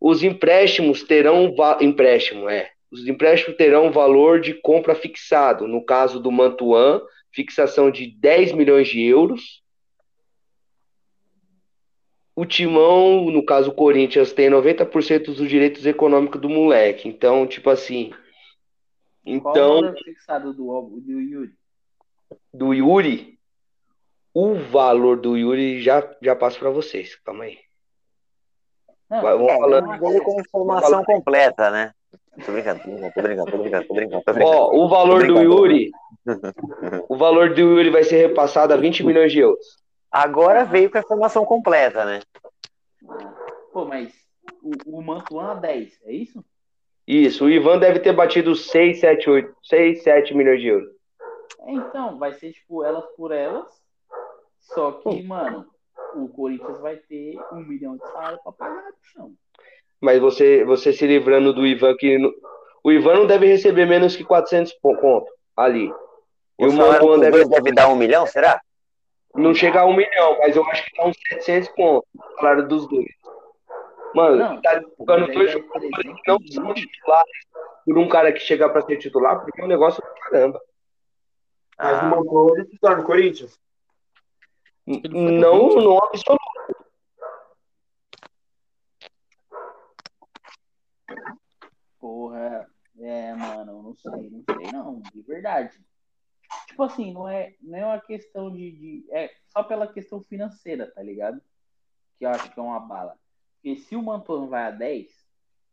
Os empréstimos terão. Empréstimo, é. Os empréstimos terão valor de compra fixado. No caso do Mantuan, fixação de 10 milhões de euros. O Timão, no caso o Corinthians, tem 90% dos direitos econômicos do moleque. Então, tipo assim. Qual o Então, valor fixado do, do Yuri? do Yuri, o valor do Yuri já, já passo pra vocês. Calma aí. Não, Vai, vamos é, falando. não, Veio com informação completa, né? Tô brincando, tô brincando, tô brincando, tô brincando, tô brincando. Tô brincando. Ó, o valor do Yuri. [LAUGHS] O valor do Yuri vai ser repassado a 20 milhões de euros. Agora veio com a informação completa, né? Pô, mas o, o Mantuan a 10, é isso? Isso, o Ivan deve ter batido 6, 7, 8, 6, 7 milhões de euros. É, então, vai ser tipo elas por elas. Só que, mano, o Corinthians vai ter um milhão de salário pra pagar no chão. Mas você, você se livrando do Ivan que. no- O Ivan não deve receber menos que 400 po- conto. ali. E O o deve deve dar um milhão, será? não chegar a um milhão, mas eu acho que dá uns 700 pontos, o salário dos dois. Mano, Não, tá aí dois jogadores 300 que não são titulares por um cara que chegar pra ser titular, porque é um negócio do caramba. Mas Ah, o Mantuan ele é titular no Corinthians. Não, 20. não absoluto. Porra, é, mano, não sei, não sei, não, de verdade. Tipo assim, não é, não é uma questão de, de. É só pela questão financeira, tá ligado? Que eu acho que é uma bala. Porque se o Mantuan vai a 10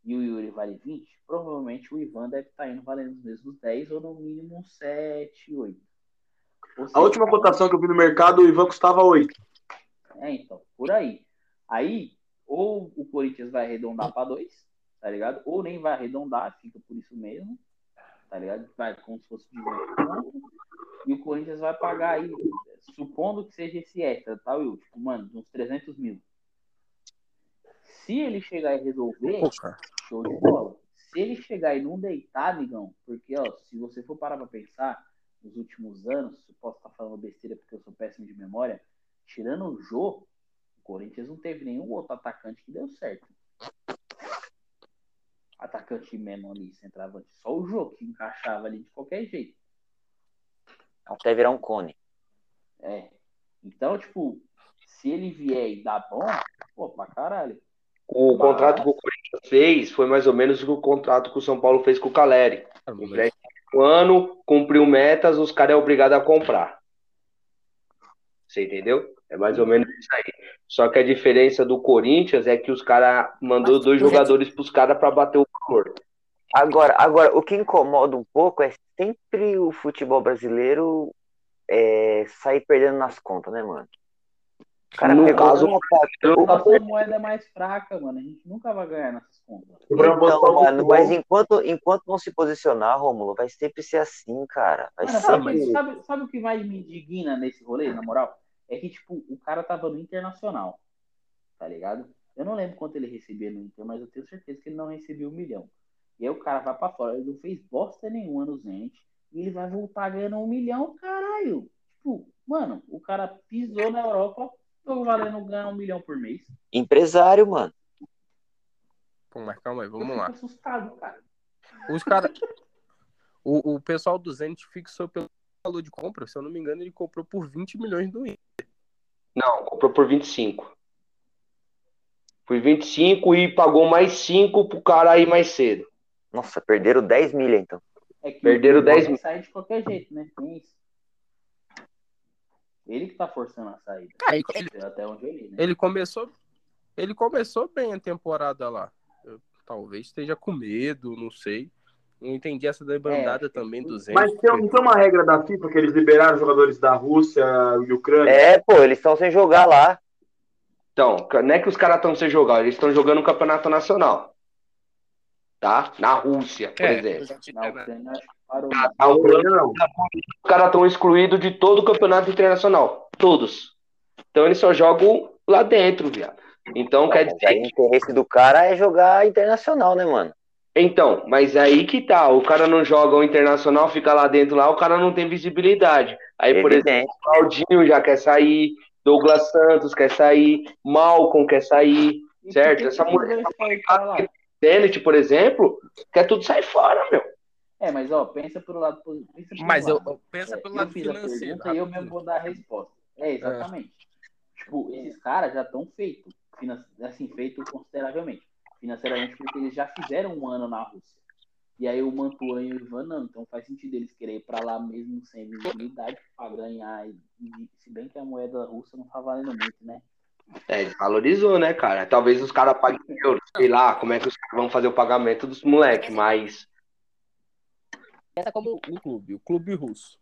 e o Yuri vale 20, provavelmente o Ivan deve estar indo valendo os mesmos 10 ou no mínimo uns 7, 8. A última cotação que eu vi no mercado, o Ivan custava 8. É, então, por aí. Aí, ou o Corinthians vai arredondar para dois, tá ligado? Ou nem vai arredondar, fica por isso mesmo, tá ligado? Vai como se fosse 18 pontos. E o Corinthians vai pagar aí, supondo que seja esse extra, tá, Will? Tipo, mano, uns 300 mil. Se ele chegar e resolver, cara. show de bola. Se ele chegar e não deitar, amigão, porque, ó, se você for parar pra pensar, nos últimos anos, eu posso estar falando besteira porque eu sou péssimo de memória, tirando o Jô, o Corinthians não teve nenhum outro atacante que deu certo. Atacante menor ali, centroavante. Só o Jô que encaixava ali de qualquer jeito. até virar um cone. É. Então, tipo, se ele vier e dar bom, pô, pra caralho. O Mas- contrato que o Corinthians fez foi mais ou menos o contrato que o São Paulo fez com o Caleri. Cara, mas- Empréstimo um ano, cumpriu metas, os caras é obrigado a comprar. Você entendeu? É mais ou menos isso aí. Só que a diferença do Corinthians é que os caras mandou dois jogadores pros caras pra bater o valor. Agora, agora, o que incomoda um pouco é sempre o futebol brasileiro é, sair perdendo nas contas, né, mano? O cara No pegou caso, uma Eu A moeda é mais fraca, mano. A gente nunca vai ganhar nessas contas. É Então, mano, mas enquanto, enquanto não se posicionar, Rômulo, vai sempre ser assim, cara. Vai Mano, sempre. sabe, sabe, sabe o que mais me indigna nesse rolê, na moral? É que, tipo, o cara tava no Internacional, tá ligado? Eu não lembro quanto ele recebia no Inter, mas eu tenho certeza que ele não recebia um milhão. E aí o cara vai pra fora, ele não fez bosta nenhuma no Zenit, e ele vai voltar ganhando um milhão, caralho. Tipo, mano, o cara pisou na Europa, tô valendo ganhar um milhão por mês. Empresário, mano. Pô, mas calma aí, Eu vamos fico lá. assustado, cara. Os caras. O, o pessoal do Zenit fixou pelo valor de compra, se eu não me engano, ele comprou por 20 milhões do Inter. Não, comprou por 25. Por 25 e pagou mais 5 pro cara ir mais cedo. Nossa, perderam 10 milha, então. É que Perderam o 10 Ivan sai de qualquer jeito, né? Tem isso. Ele que tá forçando a saída. Ah, ele- ele- Até onde eu li, né? Ele começou. Ele começou bem a temporada lá. Eu, talvez esteja com medo, não sei. Não entendi essa debandada É, também do Zenit. Mas tem, não tem uma regra da FIFA que eles liberaram jogadores da Rússia e Ucrânia? É, pô, eles estão sem jogar lá. Então, não é que os caras estão sem jogar, eles estão jogando o campeonato nacional. Tá? Na Rússia, por É, exemplo. Na Ucrânia. Os caras estão excluídos de todo o campeonato internacional. Todos. Então eles só jogam lá dentro, viado. Então quer dizer. aí o interesse do cara é jogar internacional, né, mano? Então, mas aí que tá. O cara não joga o internacional, fica lá dentro lá, o cara não tem visibilidade. Aí, por exemplo, Evidente. Claudinho já quer sair, Douglas Santos quer sair, Malcolm quer sair, certo? Essa mulher- Zenit, por exemplo, quer tudo sair fora, meu. É, mas ó, pensa pelo lado positivo. Mas um eu, lado. eu pensa É, pelo eu lado financeiro. pergunta e eu mesmo vou dar a resposta. É, exatamente. Tipo, esses caras já estão feitos, assim, feito consideravelmente, financeiramente, porque eles já fizeram um ano na Rússia. E aí o Mantuan e o Ivan não, então faz sentido eles querem ir pra lá mesmo sem visibilidade pra ganhar. E se bem que a moeda russa não tá valendo muito, né? É, desvalorizou, né, cara? Talvez os caras paguem em euros, sei lá, como é que os caras vão fazer o pagamento dos moleques, mas. Essa é como o clube, o clube russo.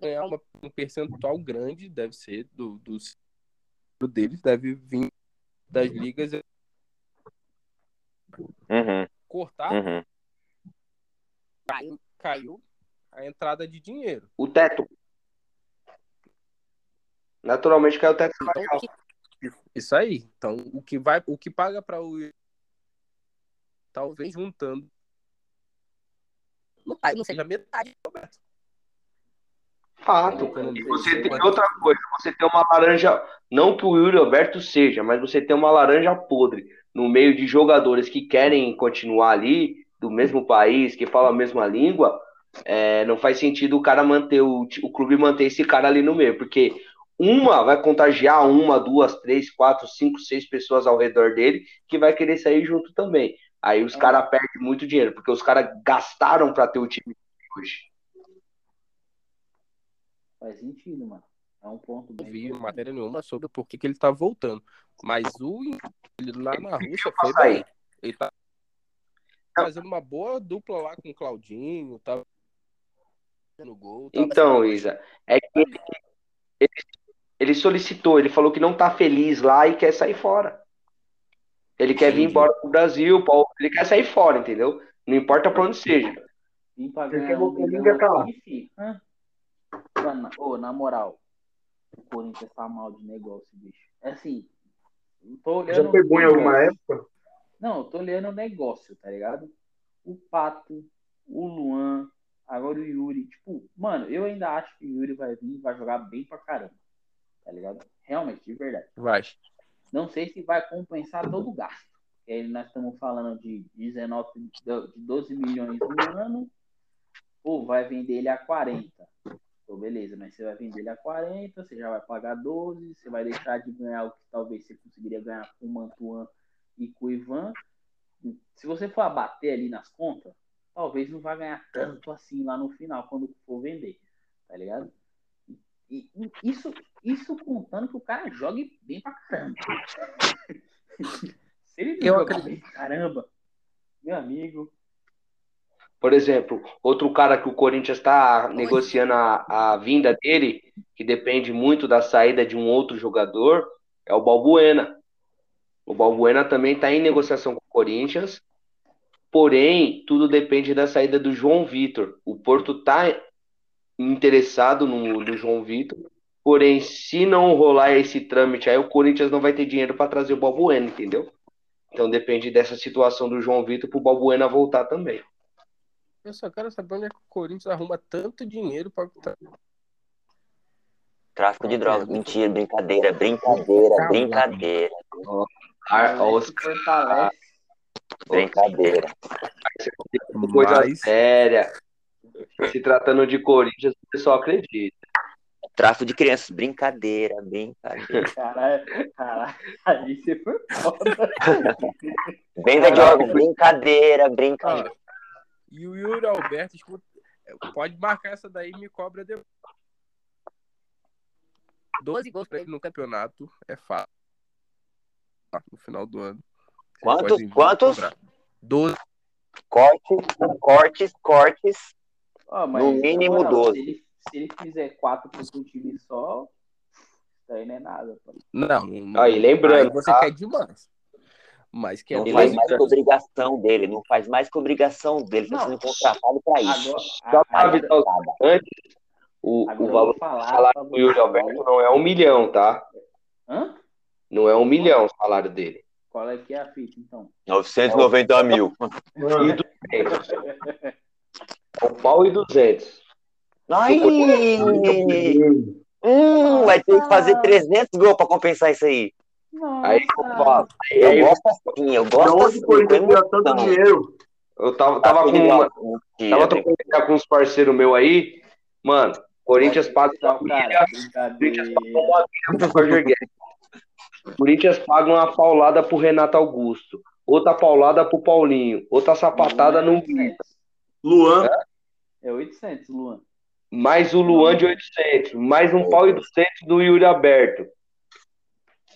Ganhar uma- um percentual grande, deve ser, do, dos do deles, deve vir das ligas. Uhum, Cortar, uhum. caiu, caiu a entrada de dinheiro. O teto. Naturalmente caiu o teto Então, salarial. isso aí. Então, o que vai, o que paga para o talvez juntando não, tá- não seja metade, Roberto. Fato. E você tem outra coisa, você tem uma laranja, não que o Yuri Alberto seja, mas você tem uma laranja podre no meio de jogadores que querem continuar ali, do mesmo país, que falam a mesma língua, é, não faz sentido o cara manter, o, o clube manter esse cara ali no meio, porque uma vai contagiar uma, duas, três, quatro, cinco, seis pessoas ao redor dele que vai querer sair junto também. Aí os É. caras perdem muito dinheiro, porque os caras gastaram pra ter o time hoje. Faz sentido, mano. É um ponto não bem vi importante. matéria nenhuma sobre por que, que ele tá voltando. Mas o ele lá na Rússia foi bem. Ele tá fazendo uma boa dupla lá com o Claudinho, tá no gol. tava Então, Isa, é que ele, ele- ele solicitou, ele falou que não tá feliz lá e quer sair fora. Ele quer vir Entendi. embora pro Brasil, pra- ele quer sair fora, entendeu? Não importa pra onde seja. Vim você milhão liga pra lá. Mano, ô, na moral, o Corinthians tá mal de negócio, bicho. É assim, tô olhando. Já pegou em alguma época? Não, eu tô olhando o negócio, tá ligado? O Pato, o Luan, agora o Yuri. Tipo, mano, eu ainda acho que o Yuri vai vir e vai jogar bem pra caramba. Tá ligado? Realmente, de verdade. Vai. Não sei se vai compensar todo o gasto. Aí nós estamos falando de 19, de 12 milhões no ano, ou vai vender ele a 40. Então, beleza, mas você vai vender ele a 40, você já vai pagar 12, você vai deixar de ganhar o que talvez você conseguiria ganhar com o Mantuan e com o Ivan. Se você for abater ali nas contas, talvez não vá ganhar tanto assim lá no final, quando for vender. Tá ligado? E, e isso, isso contando que o cara jogue bem pra caramba. [LAUGHS] Se ele Eu jogar acredito. bem pra caramba, meu amigo, Por exemplo, outro cara que o Corinthians está negociando a, a vinda dele, que depende muito da saída de um outro jogador, é o Balbuena. O Balbuena também está em negociação com o Corinthians, porém, tudo depende da saída do João Vitor. O Porto está interessado no, no João Vitor, porém, se não rolar esse trâmite aí, o Corinthians não vai ter dinheiro para trazer o Balbuena, entendeu? Então depende dessa situação do João Vitor para o Balbuena voltar também. Eu só quero saber onde é que o Corinthians arruma tanto dinheiro pra. Tráfico de drogas. Mentira, brincadeira, brincadeira, brincadeira, fortalece. brincadeira. coisa Mas- séria. Se tratando de Corinthians, o pessoal acredita. Tráfico de crianças, brincadeira, brincadeira. [LAUGHS] Caralho, caralho, aí você foi foda. [LAUGHS] Venda de órgão, brincadeira, brincadeira. Ah, e o Yuri Alberto, escuta, pode marcar essa daí e me cobra depois. 12 gols pra ele no campeonato é fácil. Ah, No final do ano. Quantos? Quantos? cobrar. 12. Cortes, cortes, cortes. Mas, No mínimo na moral, 12. Se ele, fizer quatro pro seu time só, isso aí não é nada. Pô. Não, não. Aí, lembrando, Aí você tá? quer demais. Mas que é Não faz é mais que obrigação dele, não faz mais que obrigação dele. Tá Não. sendo contratado pra isso. Agora, Só pra a- avisar os antes, o, agora o valor falar salário do Yuri. Alberto não é um milhão, tá? Hã? Não é um milhão o salário dele. Qual é que é a fita, então? 990 mil. [LAUGHS] E 200. É um pau e 200. Ai! Hum, vai ter que fazer 300 gols pra compensar isso aí. Nossa, Aí eu falo. Eu gosto assim, eu gosto onde assim. o Corinthians com tira tanto dinheiro? eu tava, tava com uma, tava trocando ideia com uns parceiros meus aí. Mano, Corinthians paga uma. Corinthians. Corinthians paga uma paulada pro Renato Augusto. Outra paulada pro Paulinho. Outra sapatada no Luan, É 800, Luan. Mais o Luan de 800. Mais um pau e 200 do Yuri Aberto.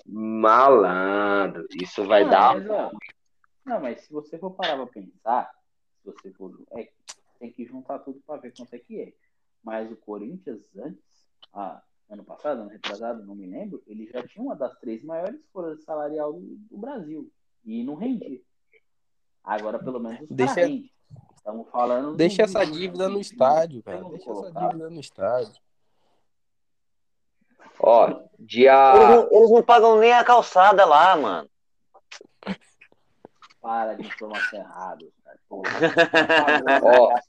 Malandro. Isso vai Não, dar. mas, ó, não, mas se você for parar pra pensar, se você for. É, tem que juntar tudo pra ver quanto é que é. Mas o Corinthians, antes, ah, ano passado, ano retrasado, não me lembro, ele já tinha uma das três maiores folhas salarial do, do Brasil. E não rendia. Agora, pelo menos, os Deixa- rendem. Estamos falando. do- Deixa essa dívida no estádio, cara. Deixa essa dívida no estádio. Ó, Eles dia. não, eles não pagam nem a calçada lá, mano. Para de informação errada. Ó. [LAUGHS]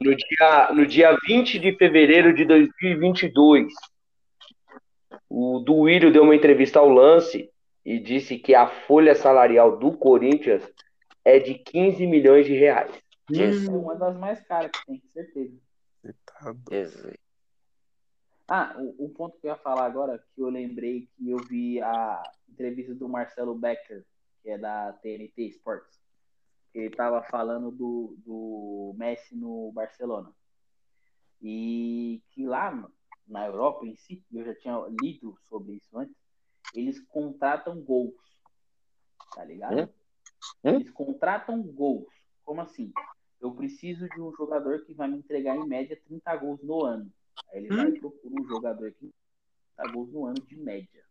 No dia, no dia 20 de fevereiro de 2022, o Duílio deu uma entrevista ao Lance e disse que a folha salarial do Corinthians é de 15 milhões de reais. Jesus. É uma das mais caras que tem, certeza. Tá. Jesus. Ah, o, o ponto que eu ia falar agora, que eu lembrei que eu vi a entrevista do Marcelo Becker, que é da TNT Sports. Ele tava falando do, do Messi no Barcelona. E que lá na Europa em si, eu já tinha lido sobre isso antes, eles contratam gols. Tá ligado? Hum? Hum? Eles contratam gols. Como assim? Eu preciso de um jogador que vai me entregar em média 30 gols no ano. Aí ele vai e procura um jogador que 30 gols no ano de média.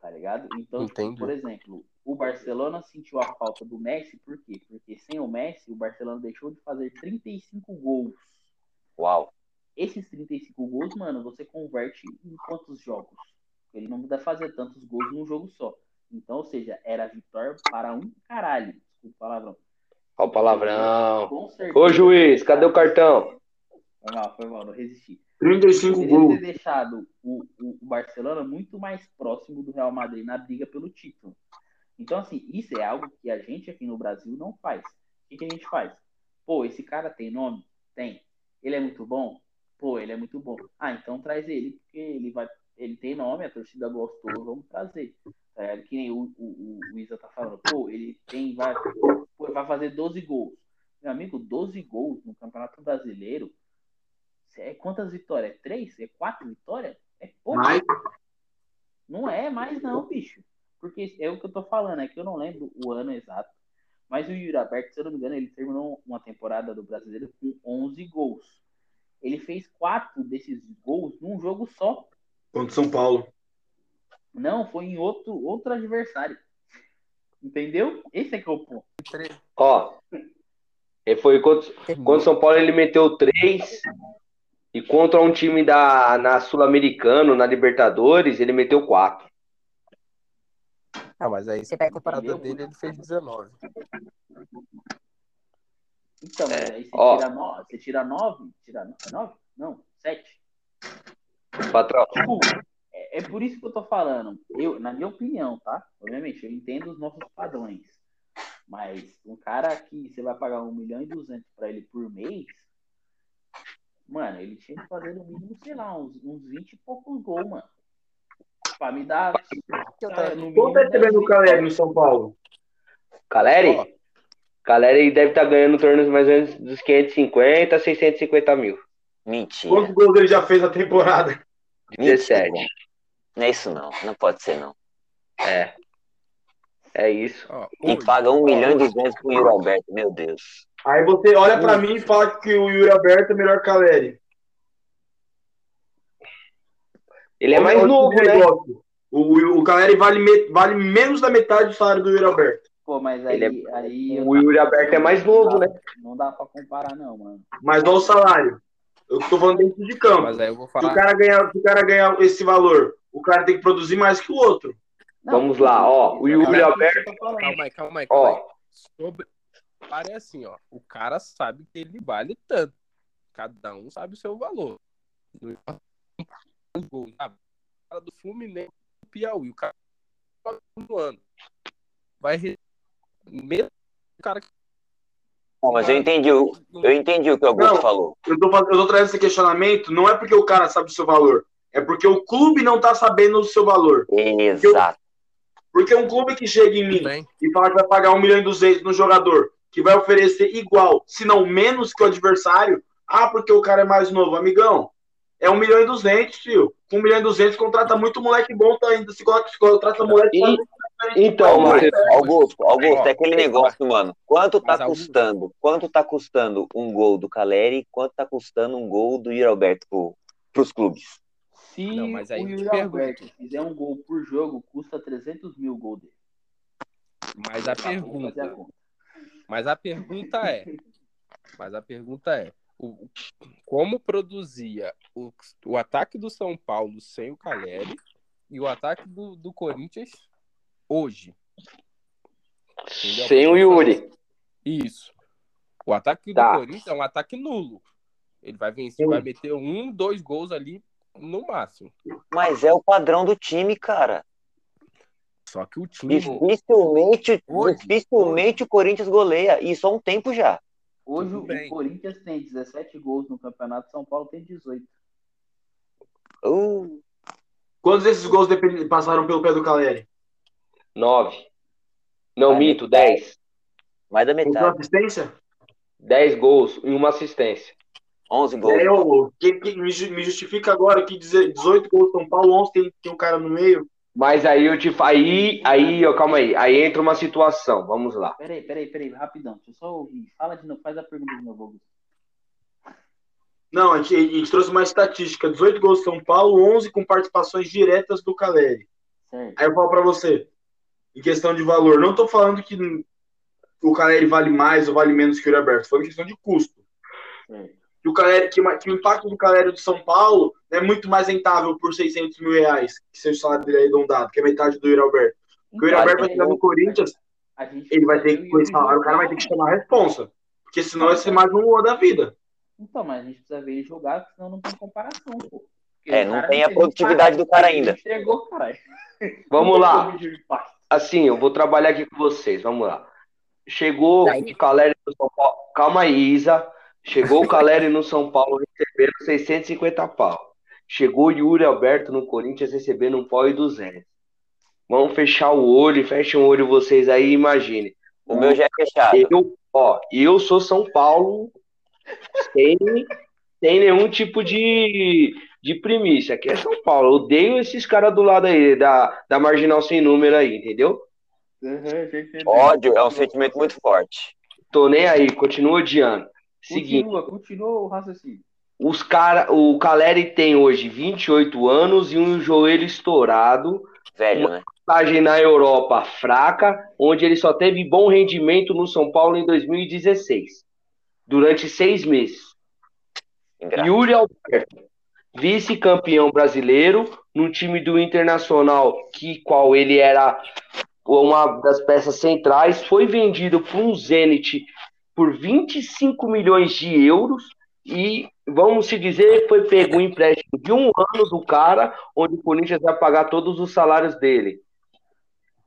Tá ligado? Então, tipo, por exemplo, o Barcelona sentiu a falta do Messi, por quê? Porque sem o Messi, o Barcelona deixou de fazer 35 gols. Uau. Esses 35 gols, mano, você converte em quantos jogos? Ele não deve fazer tantos gols num jogo só. Então, ou seja, era vitória para um caralho. Desculpa o palavrão. Olha o palavrão. Com certeza. Ô juiz, cadê o cartão? Foi mal, foi mal, não resisti. 35 Poderia gols. ter deixado o, o, o Barcelona muito mais próximo do Real Madrid na briga pelo título. Então, assim, isso é algo que a gente aqui no Brasil não faz. O que, que a gente faz? Pô, esse cara tem nome? Tem. Ele é muito bom? Pô, ele é muito bom. Ah, então traz ele, porque ele vai. Ele tem nome, a torcida gostou, vamos trazer. É, que nem o, o, o Isa tá falando. Pô, ele tem. Vai, pô, vai fazer 12 gols. Meu amigo, 12 gols no Campeonato Brasileiro. É quantas vitórias? É três? É quatro vitórias? É pouco. Mas, Não é mais não, bicho. Porque é o que eu tô falando, é que eu não lembro o ano exato. Mas o Yuri Alberto, se eu não me engano, ele terminou uma temporada do Brasileiro com 11 gols. Ele fez quatro desses gols num jogo só. contra o São Paulo. Não, foi em outro, outro adversário. Entendeu? Esse é que é o ponto. Ó, ele foi contra, contra o São Paulo, ele meteu três. E contra um time da, na Sul-Americano, na Libertadores, ele meteu quatro. Ah, mas aí você pega a comparada Entendeu? dele, ele fez 19. Então, mas É, aí você ó. tira nove, você tira nove, tira no- nove? Não, sete. Patrão, Tipo, é, é por isso que eu tô falando. Eu, na minha opinião, tá? Obviamente, eu entendo os nossos padrões. Mas um cara que você vai pagar 1 milhão e 200 pra ele por mês, mano, ele tinha que fazer no mínimo, sei lá, uns, uns 20 e poucos gols, mano. Pra me dar. Quanto tá mínimo, recebendo o 10 Caleri no. São Paulo? Caleri? Ó. Caleri deve estar ganhando em torno mais ou menos dos 550 a 650 mil. Mentira. Quantos gols ele já fez na temporada? 17. Não é isso não. Não pode ser não. É. É isso. Ó, E paga 1 milhão e 200 pro Yuri Alberto. Meu Deus. Aí você olha pra Hum. mim e fala que o Yuri Alberto é melhor que o Caleri. Ele é mais Olha novo, né? negócio. O, o, o Caleri vale, me- vale menos da metade do salário do Yuri Alberto. Pô, mas aí. Ele aí O Yuri Alberto é mais novo, né? Não dá pra comparar, não, mano. Mas olha o salário. Eu tô falando dentro de campo. mas aí eu vou Se o falar. cara ganhar, se o cara ganhar esse valor, o cara tem que produzir mais que o outro. Não, Vamos lá, ó, o Yuri Alberto-. Calma aí, calma aí, calma aí. Ó, Sobre... Para é assim, ó. O cara sabe que ele vale tanto. Cada um sabe o seu valor. Ah, o cara do Fluminense do Piauí. O cara no ano. Vai mesmo o cara que Não, mas eu entendi, o- eu entendi o que o Augusto Não. falou. Eu tô, eu tô trazendo esse questionamento, não é porque o cara sabe o seu valor, é porque o clube não tá sabendo o seu valor. Exato. Porque um clube que chega em mim bem. e fala que vai pagar 1 milhão e 200 no jogador, que vai oferecer igual, se não menos que o adversário, ah, porque o cara é mais novo. Amigão, é 1 milhão e 200, tio. Com 1 milhão e 200 contrata muito moleque bom tá ainda. Se coloca- se contrata moleque. E- faz- então, Augusto, mas Augusto, Augusto, é aquele negócio, mano. Quanto tá Mas, Augusto- custando? Quanto tá custando um gol do Caleri quanto tá custando um gol do Yuri Alberto pro, pros clubes? Se Não, mas aí o Yuri. Alberto fizer um gol por jogo, custa 300 mil o gol dele. Mas a a pergunta, conta. mas a pergunta é, mas a pergunta é, o, como produzia o, o ataque do São Paulo sem o Caleri e o ataque do, do Corinthians hoje? Entendeu? Sem o Yuri. Isso. O ataque Tá. do Corinthians é um ataque nulo. Ele vai vencer, Sim. vai meter um, dois gols ali no máximo. Mas é o padrão do time, cara. Só que o time. Dificilmente, Hoje, dificilmente o Corinthians goleia. Isso há um tempo já. Hoje o. Corinthians tem 17 gols no campeonato, São Paulo tem 18. Uh, Quantos desses gols passaram pelo pé do Caleri? Nove. Não, Vai, minto, dez. mais da Com uma metade. assistência? Dez gols e uma assistência. 11 gols. É, ô, que, que me, ju- me justifica agora que dizer 18 gols São Paulo, 11 tem, tem um cara no meio. Mas aí eu te aí, aí, ó, calma aí. Aí entra uma situação. Vamos lá. Peraí, peraí, peraí, rapidão. Deixa eu só ouvir. Fala de novo, faz a pergunta de novo, Augusto. Não, a gente, a gente trouxe uma estatística: 18 gols São Paulo, 11 com participações diretas do Caleri. Certo. Aí eu falo pra você, em questão de valor, não tô falando que o Caleri vale mais ou vale menos que o Yuri Alberto, foi uma questão de custo. certo. Que o, Caleri, que, que o impacto do Caleri de São Paulo é muito mais rentável por 600 mil reais, que seu salário dele é arredondado, que é metade do Yuri Alberto. Porque o Yuri Então, Alberto vai chegar no Corinthians, a gente ele vai ter que, com esse Yuri salário, o cara vai ter que chamar a responsa. Porque senão vai ser mais um Lua da vida. Então, mas a gente precisa ver ele jogar, porque senão não tem comparação, pô. Porque É, o não tem a produtividade do cara ainda. Entregou, caralho. Vamos lá. Assim, eu vou trabalhar aqui com vocês. Vamos lá. Chegou o Caleri no São Paulo. Calma aí, Isa. Chegou o Caleri no São Paulo recebendo 650 pau. Chegou o Yuri Alberto no Corinthians recebendo um pau e 200. Vamos fechar o olho, fechem o olho vocês aí, imagine. O meu já é fechado. Eu, ó, eu sou São Paulo sem, sem nenhum tipo de, de primícia. Aqui é São Paulo. Eu odeio esses caras do lado aí, da, da marginal sem número aí, entendeu? Uhum. Ódio é um sentimento muito forte. Tô nem aí, continuo odiando. Seguinte, Continua, continua o raciocínio. os cara, o Caleri tem hoje 28 anos e um joelho estourado, Velho, né? passagem na Europa fraca, onde ele só teve bom rendimento no São Paulo em 2016, durante seis meses. Ingrato. Yuri Alberto, vice-campeão brasileiro no time do Internacional, que qual ele era uma das peças centrais, foi vendido para um Zenit por 25 milhões de euros e vamos se dizer foi pego um empréstimo de um ano do cara, onde o Corinthians vai pagar todos os salários dele.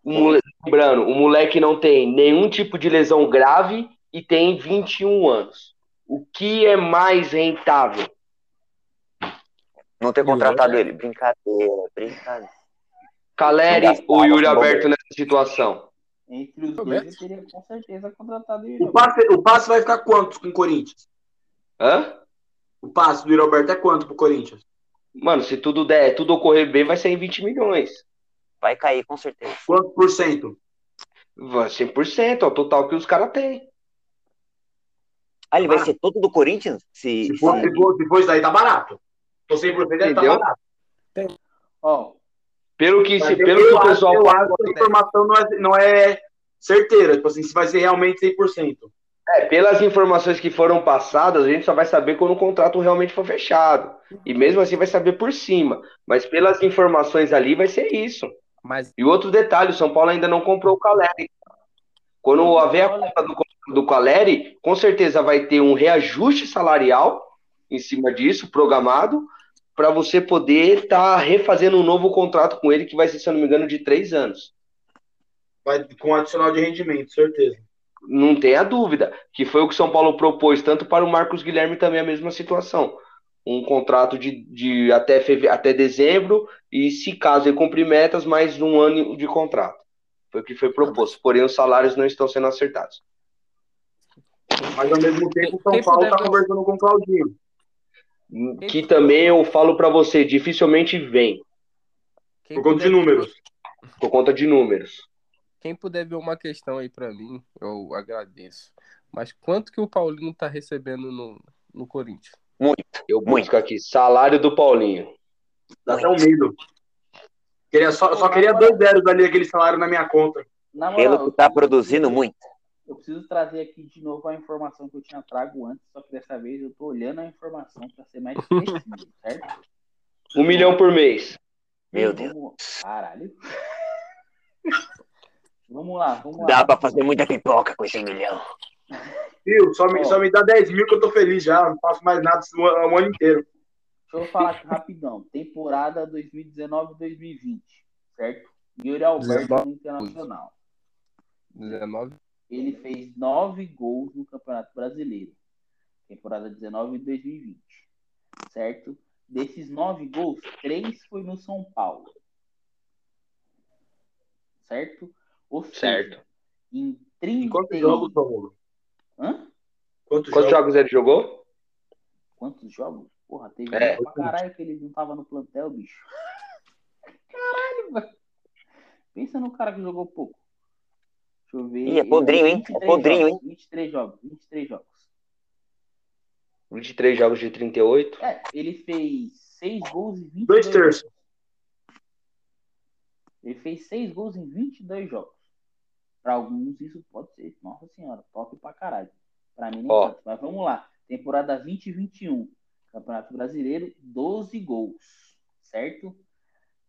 O mole- Lembrando, o moleque não tem nenhum tipo de lesão grave e tem 21 anos. O que é mais rentável? Não ter contratado ele. Brincadeira, brincadeira. Caleri ou Yuri Alberto nessa situação? Entre os Roberto. dois, eu teria com certeza contratado ele. O passe, o passe vai ficar quanto com o Corinthians? Hã? O passe do Yuri Alberto é quanto pro Corinthians? Mano, se tudo der, tudo ocorrer bem, vai ser em 20 milhões. Vai cair, com certeza. Quanto por cento? Vai 100%, é o total que os caras têm. Ah, ele vai Ah. ser todo do Corinthians? Se, Se for, se- se for, se for isso daí, tá barato. Tô 100% deve tá Entendeu? barato. Ó, Pelo que, se, pelo que o pessoal eu fala, a informação não é, não é certeira. Tipo assim, se vai ser realmente 100%. é, pelas informações que foram passadas, a gente só vai saber quando o contrato realmente for fechado. E mesmo assim vai saber por cima. Mas pelas informações ali vai ser isso. Mas E outro detalhe, o São Paulo ainda não comprou o Caleri. Quando haver a compra do, do Caleri, com certeza vai ter um reajuste salarial em cima disso, programado, para você poder estar refazendo um novo contrato com ele, que vai ser, se eu não me engano, de três anos. Vai com adicional de rendimento, certeza. Não tenha dúvida, que foi o que o São Paulo propôs, tanto para o Marcos Guilherme também a mesma situação. Um contrato de, de até, feve... até dezembro, e se caso ele cumprir metas, mais um ano de contrato. Foi o que foi proposto. Porém, os salários não estão sendo acertados. Mas ao mesmo tempo, o São Paulo tá ver- conversando com o Claudinho. Que também eu falo para você, dificilmente vem, quem Por conta de números. por conta de números. Quem puder ver uma questão aí pra mim, eu agradeço. Mas quanto que o Paulinho tá recebendo no, no Corinthians? Muito. Eu Muito. busco aqui, salário do Paulinho. Dá até um medo. Queria só, só queria dois zeros ali, aquele salário na minha conta. na moral, Pelo que tá produzindo, muito. Eu preciso trazer aqui de novo a informação que eu tinha trago antes, só que dessa vez eu tô olhando a informação para ser mais preciso, [LAUGHS] certo? Um milhão por mês. Meu Vamos- Caralho. [LAUGHS] Vamos lá, vamos lá. Dá pra fazer muita pipoca com esse milhão. Viu? Só me, Ó. só me dá 10 mil que eu tô feliz já. Não faço mais nada o ano, o ano inteiro. Deixa eu falar aqui rapidão. Temporada 2019-2020, certo? Yuri Alberto 19. no Internacional. 19. Ele fez nove gols no Campeonato Brasileiro. Temporada 19 e 2020. Certo? Desses nove gols, três foi no São Paulo. Certo? Ou seja, Certo. em 30. Em quantos jogos? Hã? Quantos, Quantos jogos? jogos ele jogou? Quantos jogos? Porra, teve É. pra caralho que ele não tava no plantel, bicho. [LAUGHS] Caralho, mano. Pensa no cara que jogou pouco. Deixa eu ver. Ih, é podrinho, fez hein? É 23 podrinho, jogos, 23 jogos, 23 jogos. 23 jogos de 38. É, ele fez 6 gols em 22 Dois jogos. terços. Ele fez 6 gols em 22 jogos. Pra alguns isso pode ser, nossa senhora, top pra caralho. Pra mim nem Ó. tanto. Mas vamos lá. Temporada 2021. Campeonato Brasileiro, 12 gols. Certo?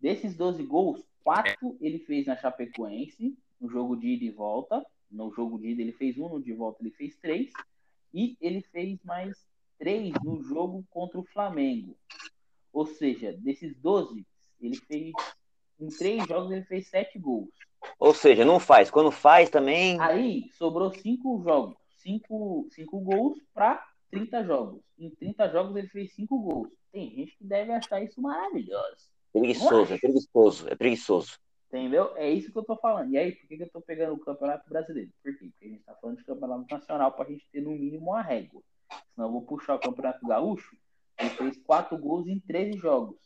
Desses 12 gols, 4 ele fez na Chapecoense, no jogo de ida e volta. No jogo de ida ele fez um, no de volta ele fez 3. E ele fez mais 3 no jogo contra o Flamengo. Ou seja, desses 12, ele fez. Em 3 jogos ele fez 7 gols. Ou seja, não faz. Quando faz também. Aí sobrou 5 jogos. 5 cinco gols para 30 jogos. Em 30 jogos ele fez 5 gols. Tem gente que deve achar isso maravilhoso. Preguiçoso, é preguiçoso, é preguiçoso. Entendeu? É isso que eu tô falando. E aí, por que, que eu tô pegando o Campeonato Brasileiro? Por quê? Porque a gente tá falando de Campeonato Nacional pra gente ter no mínimo uma régua. Senão eu vou puxar o Campeonato Gaúcho. Ele fez 4 gols em 13 jogos.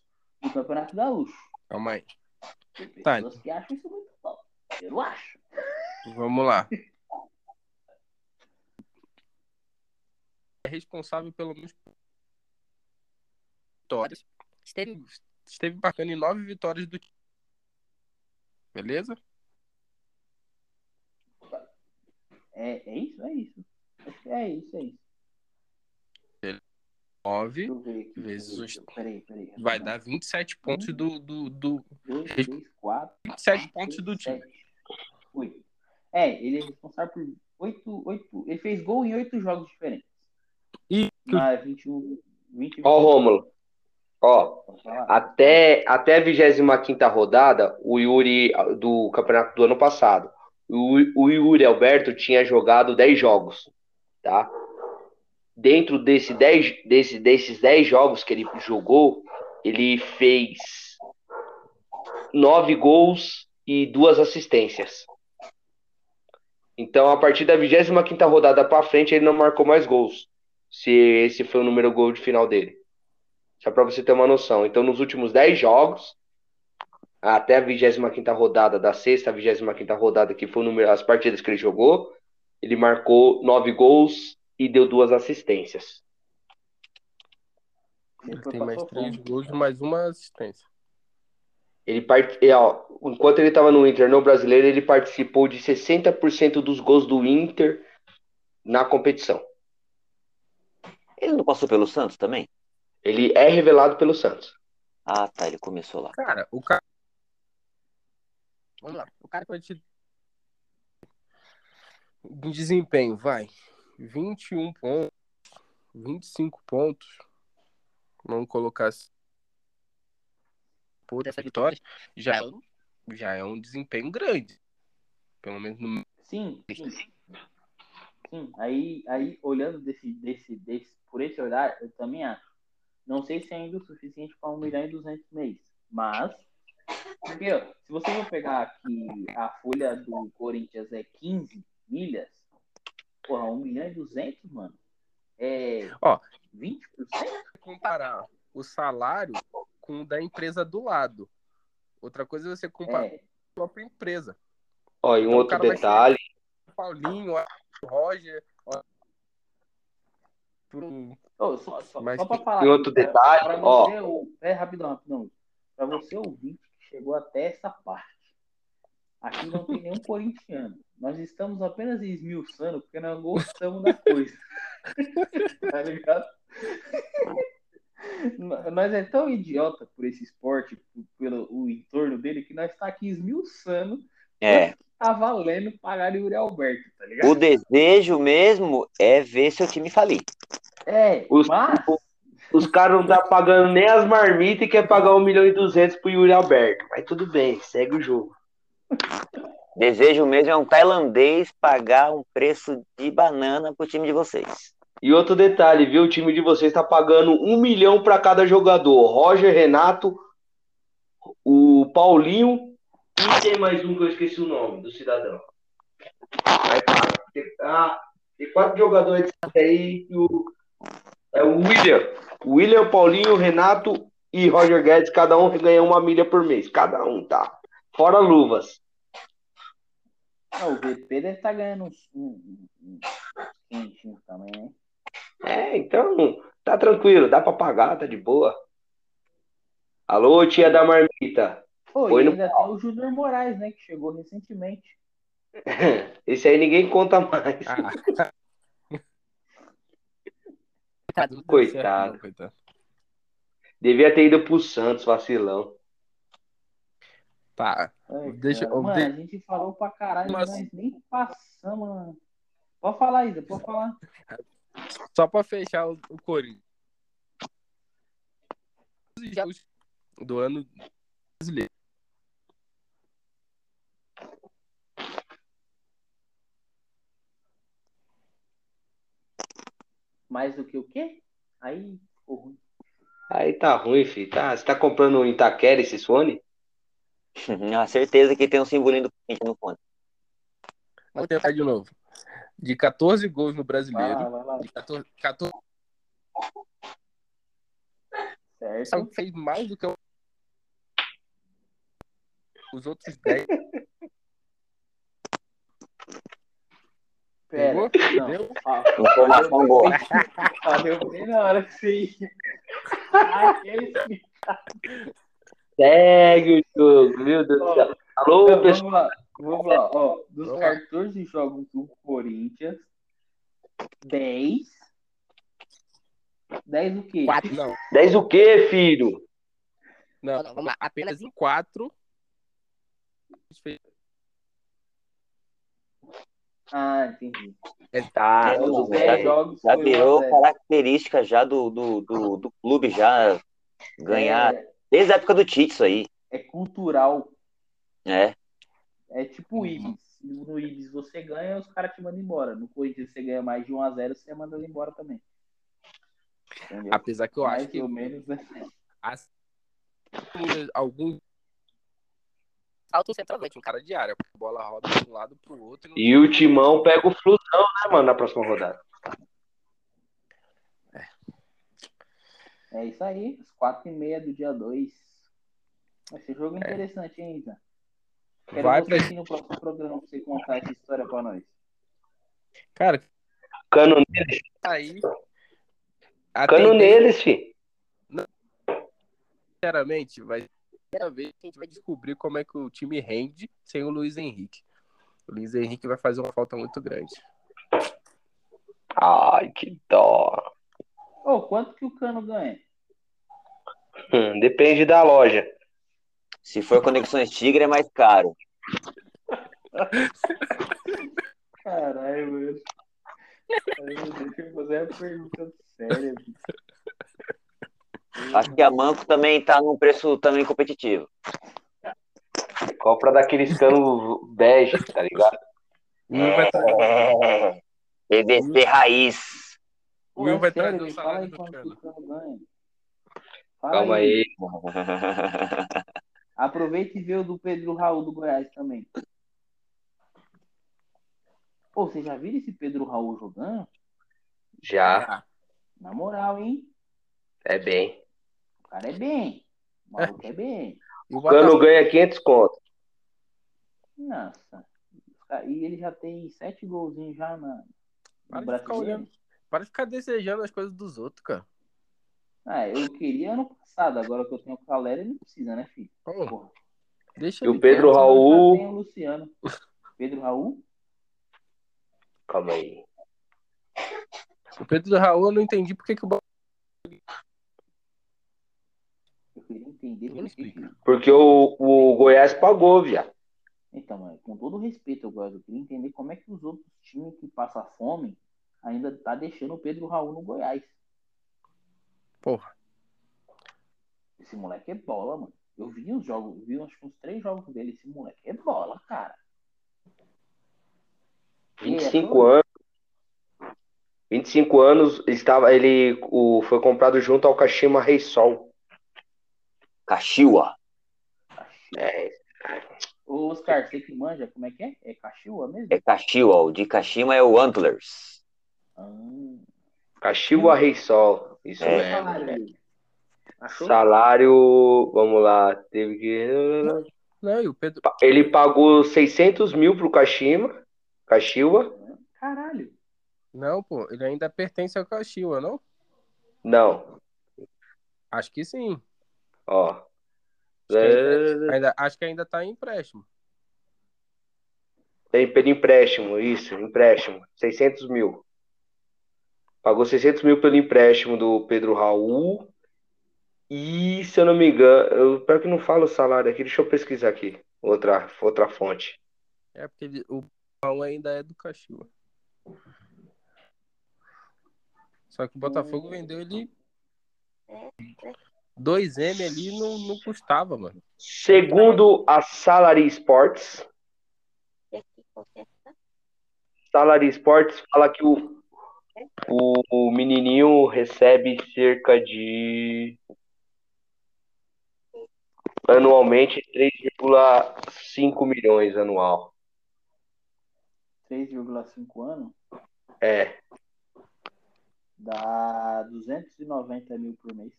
No Campeonato Gaúcho. Calma aí. Tem pessoas Tá. que acham isso muito bom. Eu não acho. Vamos lá. [LAUGHS] É responsável pelo menos vitórias. Esteve, esteve marcando em nove vitórias do time. Beleza? É, é isso? É isso. Acho que é isso, é isso. Nove Deixa eu ver aqui. Vezes Deixa eu ver. Peraí, peraí. vai dar 27 pontos do, do, do 2, 3, 4, 27 pontos do time. 8. É, ele é responsável por 8, 8. Ele fez gol em 8 jogos diferentes. E Na 21. 20, Ó, o Rômulo. Ó, até, até a 25 rodada, o Yuri do campeonato do ano passado, o, o Yuri Alberto tinha jogado 10 jogos, tá? Dentro desse 10, desse, desses 10 jogos que ele jogou, ele fez 9 gols e duas assistências. Então, a partir da 25 rodada para frente, ele não marcou mais gols. Se esse foi o número gol de final dele. Só para você ter uma noção. Então, nos últimos 10 jogos, até a 25 rodada da sexta, a 25 rodada, que foi o número, as partidas que ele jogou, ele marcou 9 gols e deu duas assistências. Tem mais sua três fonte. gols e mais uma assistência. Ele part... é, ó, enquanto ele estava no Inter, no brasileiro, ele participou de 60% dos gols do Inter na competição. Ele não passou pelo Santos também? Ele é revelado pelo Santos. Ah, tá, ele começou lá. Cara, o cara. Vamos lá. O cara pode te. Em desempenho, vai. 21 pontos. 25 pontos. Vamos colocar assim. Por essa vitória. Já é, um, já é um desempenho grande. Pelo menos no. Sim, sim. Sim, aí, aí olhando desse, desse, desse, por esse olhar, eu também acho. Não sei se é ainda o suficiente para 1 milhão e 200 mês, mas. Porque, ó, se você for pegar aqui a folha do Corinthians é 15 milhas, porra, 1 milhão e 200, mano. É. Ó. 20%? Comparar o salário com o da empresa do lado. Outra coisa é você comparar É. com a própria empresa. Ó, e um Então, outro detalhe, Paulinho, o Roger. Ó, pro- Ô, só, só, Mas só pra falar. e outro pra- detalhe, pra ó, você, ou- é rapidão, rapidão. Pra você ouvinte que chegou até essa parte. Aqui não tem nenhum corintiano. Nós estamos apenas esmiuçando porque nós gostamos da coisa. [LAUGHS] tá ligado? [LAUGHS] Nós é tão idiota por esse esporte, pelo o entorno dele, que nós está aqui esmiuçando É, tá valendo pagar o Yuri Alberto, tá ligado? O desejo mesmo é ver seu time falir. É, Os- mas Os caras não tá pagando nem as marmitas e quer pagar 1 milhão e 200 pro Yuri Alberto. Mas tudo bem, segue o jogo. Desejo mesmo é um tailandês pagar um preço de banana pro time de vocês. E outro detalhe, viu? O time de vocês tá pagando 1 milhão pra cada jogador. Roger, Renato, o Paulinho e tem mais um que eu esqueci o nome do cidadão. Aí, tá, tem, ah, tem quatro jogadores aí o, é o William. William, Paulinho, Renato e Roger Guedes, cada um ganha uma milha por mês. Cada um, tá? Fora luvas. ah, o VP deve estar ganhando uns um, um, um também, né? É, então, tá tranquilo, dá pra pagar, tá de boa. Alô, tia da marmita. Pô, Foi e no ainda tem o Júnior Moraes, né? Que chegou recentemente. [LAUGHS] Esse aí ninguém conta mais. Ah. [LAUGHS] Coitado. Coitado. Devia ter ido pro Santos, vacilão. Tá. Ai, Deixa Mano, ver. a gente falou pra caralho, Mas- mas nem passamos. mano. Pode falar, Isa, pode falar. Só pra fechar o, o Corinthians. Do ano brasileiro. Mais do que o quê? Aí ficou ruim. Aí tá ruim, filho. Tá, você tá comprando um Itaquera esse Sony? [LAUGHS] A certeza que tem um simbolinho do Corinthians no fone. Vou tentar de novo. De 14 gols no Vai brasileiro. lá, vai lá. De 14, 14 Certo. fez mais do que o- os outros 10. [LAUGHS] Pera. Pegou? Não. Entendeu? Ah, Informação boa. [LAUGHS] Valeu bem na hora que você ia. Aquele Segue o jogo, meu Deus do céu. Alô, Então, pessoal. vamos lá, vamos lá. Ó, dos Vamos lá. 14 jogos do Corinthians, 10. 10 o quê? 4, não. 10 o quê, filho? Não, não, vamos lá. Apenas em 4. Ah, entendi. Tá, É, Os não, 10 já- jogos Já foi virou 1 a 0. característica já do, do, do, do clube já ganhar. É, Desde a época do Tite, isso aí. é cultural. É. É tipo o Ibis. No Ibis você ganha, os caras te mandam embora. No Corinthians você ganha mais de 1 a 0 você manda ele embora também. Entendeu? Apesar que eu mais acho que ou menos, né? as- alguns saltam centralmente, um cara de área. A bola roda de um lado pro outro. E o Timão pega o Flusão, né, mano, na próxima rodada. É isso aí, às 4 e meia do dia 2. Vai ser É. jogo interessante, hein, Isa? Quero Vai pra- aqui no próximo programa pra você contar essa história pra nós. Cara, Cano neles, tá aí. Cano tendência, neles, fi. sinceramente, vai primeira vez que a gente vai descobrir como é que o time rende sem o Luiz Henrique. O Luiz Henrique vai fazer uma falta muito grande. Ai, que dó. Ô, quanto que o Cano ganha? Hum, depende da loja. Se for Conexões Tigre, é mais caro. Caralho, mano. Ai, Deixa eu fazer uma pergunta séria. Acho que a Manco também tá num preço também competitivo. Compra daqueles cano bege, tá ligado? O Will vai trazer. PVC raiz. Pô, Will é vai trazer o salário aí do Cano. o Calma aí. [LAUGHS] Aproveita e vê o do Pedro Raul do Goiás também. Pô, você já viram esse Pedro Raul jogando? Já, Na moral, hein? é bem. O cara é bem. O maluco é bem. O cano ganha 500 conto. Nossa. E ele já tem sete golzinhos já na, no brasileiro. para de ficar desejando as coisas dos outros, cara. Ah, eu queria ano passado. Agora que eu tenho o Calera, ele não precisa, né, filho? Porra. deixa E o Pedro quieto. Raul- tem o Luciano. [LAUGHS] Pedro Raul? Calma aí. O Pedro Raul, eu não entendi por que, que o Botafogo Eu queria entender Não explica. Porque o, o Goiás pagou, viado. Então, mano, com todo respeito, eu gosto, eu queria entender como é que os outros times que passam fome ainda tá deixando o Pedro Raul no Goiás. Porra. Esse moleque é bola, mano. Eu vi os jogos, vi acho que uns três jogos dele. Esse moleque é bola, cara. E é 25 só- anos. 25 anos, estava, ele o, foi comprado junto ao Kashima Reysol. Kashiwa. É, Ô, Oscar, você que manja, como é que é? É Cachiua mesmo? É Kashiwa. O de Kashima é o Antlers. Ah, Kashiwa Reysol. Isso É. mesmo. salário dele? Achou? Salário, vamos lá, teve que. Não, e o Pedro. Ele pagou 600 mil pro Kashima, Kashiwa. Caralho. Não, pô, ele ainda pertence ao Caxiwa, não? Não, Acho que sim. Ó. Acho que ainda, ainda- acho que ainda tá em empréstimo. Tem pelo empréstimo, isso, empréstimo. 600 mil. Pagou 600 mil pelo empréstimo do Pedro Raul. E, se eu não me engano, eu pior que não falo o salário aqui, deixa eu pesquisar aqui. Outra, outra fonte. É porque ele- o Paulo ainda é do Caxiwa. Só que o Botafogo vendeu ele 2M ali não, não custava, mano. Segundo a Salary Sports, Salary Sports fala que o, o, o menininho recebe cerca de anualmente 3,5 milhões anual. 3,5 anos É, dá 290 mil por mês.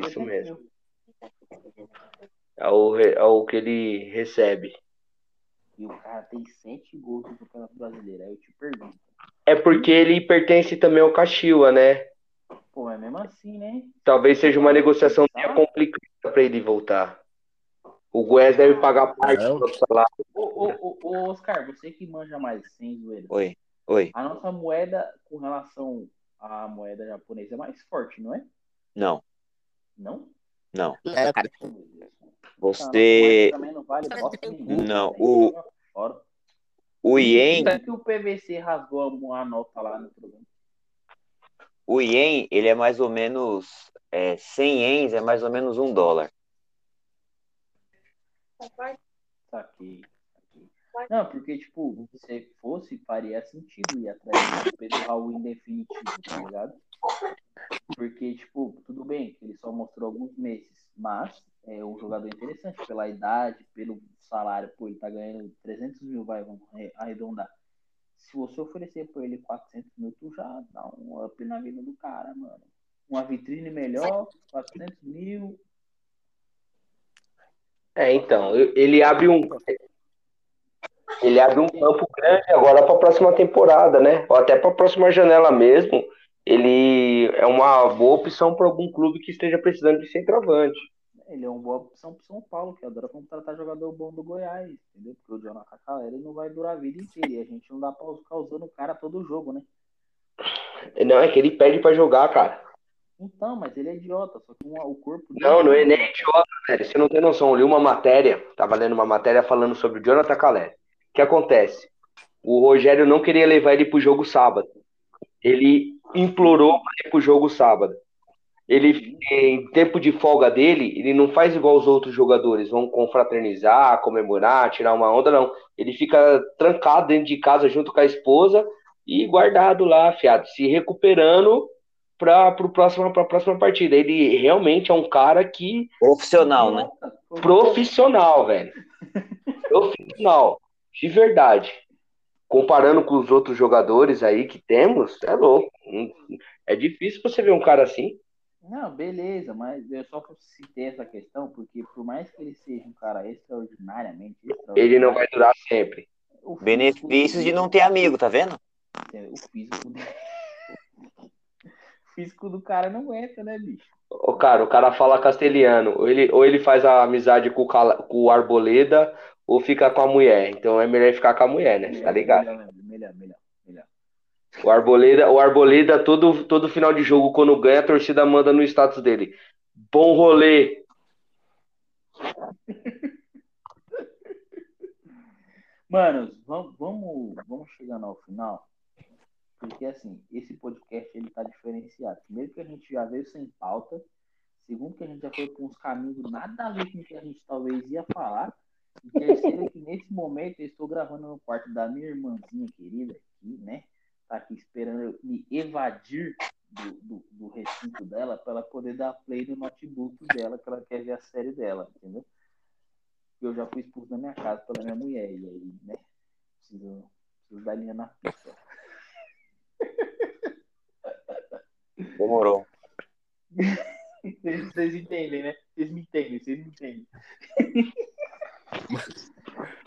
Isso 200 mesmo. mil. É o, re- é o que ele recebe. E o cara tem 7 gols no Campeonato Brasileiro. Aí eu te pergunto. É porque ele pertence também ao Caxiwa, né? Pô, é mesmo assim, né? Talvez seja uma negociação meio complicada para ele voltar. O Goiás deve pagar parte Não. do salário. Ô, ô, ô, ô, Oscar, você que manja mais, sem zoeira. Oi. Oi. A nossa moeda com relação à moeda japonesa é mais forte, não é? Não, Não? não. É, cara. Você. Não, vale. Não, o-. O Ien, Por que o PVC rasgou a nota lá no programa? o Ien, ele é mais ou menos. É, 100 ienes é mais ou menos um dólar. Saquei. saquei. Não, porque, tipo, se fosse, faria sentido ir atrás do Pedro Raul em definitivo, tá ligado? Porque, tipo, tudo bem, ele só mostrou alguns meses, mas é um jogador interessante pela idade, pelo salário, pô, ele tá ganhando 300 mil, vai, vamos arre- arredondar. Se você oferecer pra ele 400 mil, tu já dá um up na vida do cara, mano. Uma vitrine melhor, 400 mil, É, então, ele abre um ele abre um campo grande agora para a próxima temporada, né? Ou até para a próxima janela mesmo. Ele é uma boa opção para algum clube que esteja precisando de centroavante. Ele é uma boa opção pro São Paulo, que adora contratar jogador bom do Goiás, entendeu? Porque o Jonathan Calera não vai durar a vida inteira. E a gente não dá pra ficar usando o cara todo jogo, né? Não, é que ele pede para jogar, cara. Então, mas ele é idiota, só que o corpo dele. Não, não é nem idiota, velho. Você não tem noção. Eu li uma matéria, tava lendo uma matéria falando sobre o Jonathan Calé. O que acontece? O Rogério não queria levar ele pro jogo sábado. Ele implorou para ir pro jogo sábado. Ele, em tempo de folga dele, ele não faz igual os outros jogadores, vão confraternizar, comemorar, tirar uma onda, não. Ele fica trancado dentro de casa junto com a esposa e guardado lá, fiado, se recuperando para a próxima partida. Ele realmente é um cara que Profissional, né? profissional, velho. [LAUGHS] Profissional, de verdade. Comparando com os outros jogadores aí que temos, é louco. É difícil você ver um cara assim. Não, beleza, mas eu só citei essa questão porque, por mais que ele seja um cara extraordinariamente. extraordinário, Ele não vai durar sempre. o físico Benefício de não ter amigo, tá vendo? O físico dele. O físico do cara não aguenta, né, bicho? O cara, o cara fala castelhano. Ou ele, ou ele faz a amizade com o, Cala- com o Arboleda, ou fica com a mulher. Então é melhor ficar com a mulher, né? Tá ligado? Melhor, melhor, melhor. melhor. O Arboleda, o Arboleda todo, todo final de jogo, quando ganha, a torcida manda no status dele. Bom rolê. [LAUGHS] Manos, vamos, vamos, vamos chegando ao final. Porque, assim, esse podcast, ele tá diferenciado. Primeiro que a gente já veio sem pauta. Segundo que a gente já foi com uns caminhos nada a ver com o que a gente talvez ia falar. E terceiro que nesse momento eu estou gravando no quarto da minha irmãzinha querida aqui, né? Tá aqui esperando eu me evadir do, do, do recinto dela para ela poder dar play no notebook dela, que ela quer ver a série dela, entendeu? Eu já fui expulso da minha casa pela minha mulher, e aí, né? Preciso, preciso dar linha na pista. Demorou. Vocês, vocês entendem, né? Vocês me entendem, vocês me entendem.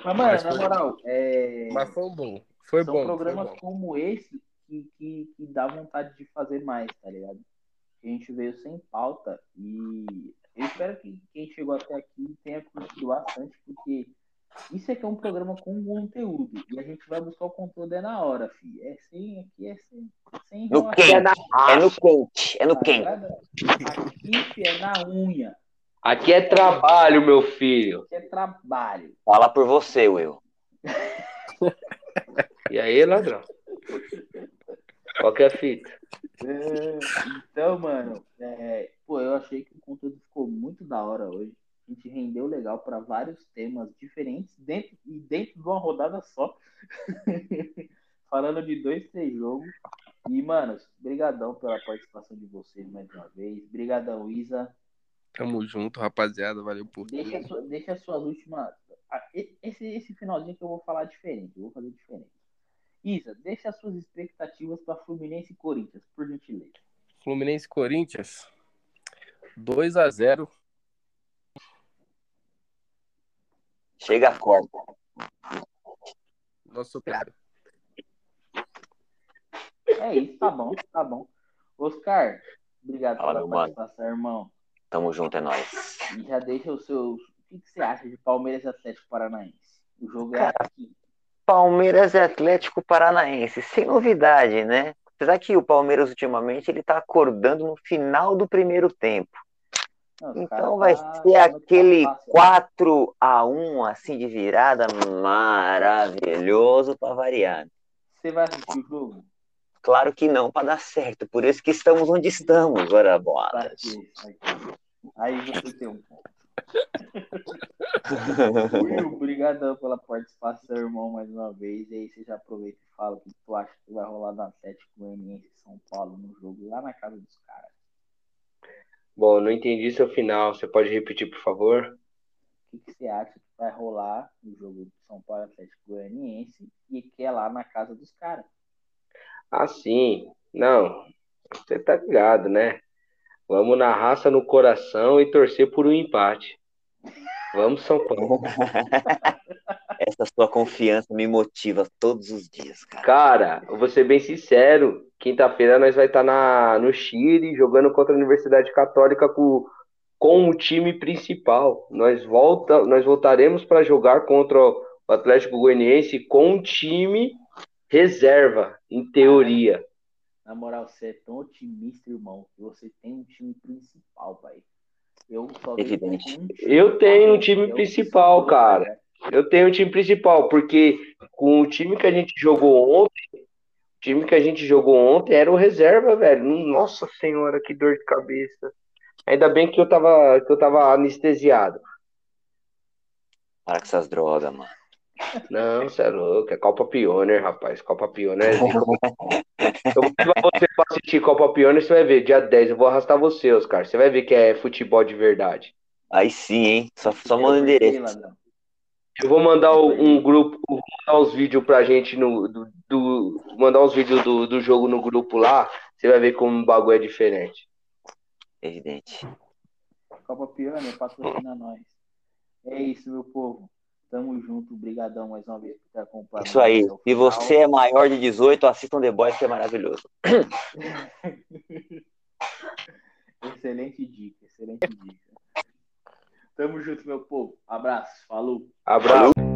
Mas, mano, Mas na foi- moral, é... Mas foi bom. Foi são bom. Foi programas bom. como esse que, que, que dá vontade de fazer mais, tá ligado? A gente veio sem pauta e eu espero que quem chegou até aqui tenha curtido bastante, porque isso aqui é um programa com conteúdo e a gente vai buscar o conteúdo é na hora, fi. É sem, aqui é sem, sem No enrolação. quente. É no quente. É no quente. ligado? Aqui fi, é na unha, Aqui é trabalho, meu filho. aqui é trabalho. Fala por você, Will. [LAUGHS] E aí, ladrão? Qual que é a fita? É, então, mano, é, pô, eu achei que o conteúdo ficou muito da hora hoje. A gente rendeu legal para vários temas diferentes dentro e dentro de uma rodada só. [LAUGHS] Falando de dois, três jogos. E, mano, brigadão pela participação de vocês mais uma vez. Brigadão, Isa. Tamo junto, rapaziada. Valeu por Deixa, tudo. sua- deixa as suas últimas. Esse, esse finalzinho que eu vou falar diferente. Eu vou fazer diferente. Isa, deixa as suas expectativas para Fluminense e Corinthians, por gentileza. Fluminense e Corinthians. 2 a 0 Chega a corda. Nosso cara. É isso, tá bom, tá bom. Oscar, obrigado Fala, pela mano. participação, irmão. Tamo junto, é nóis. E já deixa os seus. O que, você acha de Palmeiras e Atlético Paranaense? O jogo é Cara, aqui. Palmeiras e Atlético Paranaense, sem novidade, né? Apesar que o Palmeiras ultimamente ele tá acordando no final do primeiro tempo. Não, Então vai tá- ser tá aquele fácil, né? 4 a 1 assim de virada maravilhoso para variar. Você vai assistir o jogo? Claro que não para dar certo, por isso que estamos onde estamos, ora bolas. aqui, aqui. Aí você tem um ponto. [LAUGHS] Will, brigadão pela participação, irmão, mais uma vez. E aí você já aproveita e fala o que tu acha que vai rolar no Atlético Goianiense São Paulo no jogo lá na casa dos caras. Bom, não entendi seu final. Você pode repetir, por favor? O que, que você acha que vai rolar no jogo de São Paulo e Atlético Goianiense e que é lá na casa dos caras? Ah, sim. Não, você tá ligado, né? Vamos na raça, no coração e torcer por um empate. Vamos, São Paulo. [LAUGHS] Essa sua confiança me motiva todos os dias, cara. Cara, eu vou ser bem sincero. Quinta-feira nós vai estar na, no Chile jogando contra a Universidade Católica com, com o time principal. Nós, volta, nós voltaremos para jogar contra o Atlético Goianiense com o time reserva, em teoria. Na moral, você é tão otimista, irmão, que você tem um time principal, pai. Eu só Evidente. um time, Eu tenho um tá? time principal, cara. né? Eu tenho o time principal, porque com o time que a gente jogou ontem, o time que a gente jogou ontem era o reserva, velho. Nossa senhora, que dor de cabeça. Ainda bem que eu tava, que eu tava anestesiado. Para com essas drogas, mano. Não, você é louco, é Copa Pioneer, rapaz. Copa Pioneer é zica. [LAUGHS] Eu vou levar você pra assistir Copa Pioneer, você vai ver, dia 10, eu vou arrastar você, Oscar. Você vai ver que é futebol de verdade. Aí sim, hein? Só, só manda o endereço. Eu vou mandar um grupo, vou mandar os vídeos pra gente no. Do, do- mandar os vídeos do, do jogo no grupo lá. Você vai ver como o bagulho é diferente. Evidente. Copa Piano, patrocina nós. É isso, meu povo. Tamo junto. Brigadão mais uma vez por ter acompanhado. Isso aí. Se você é maior de 18, assista um The Boys que é maravilhoso. [LAUGHS] Excelente dica, excelente dica. Tamo junto, meu povo. Abraço. Falou. Abraço.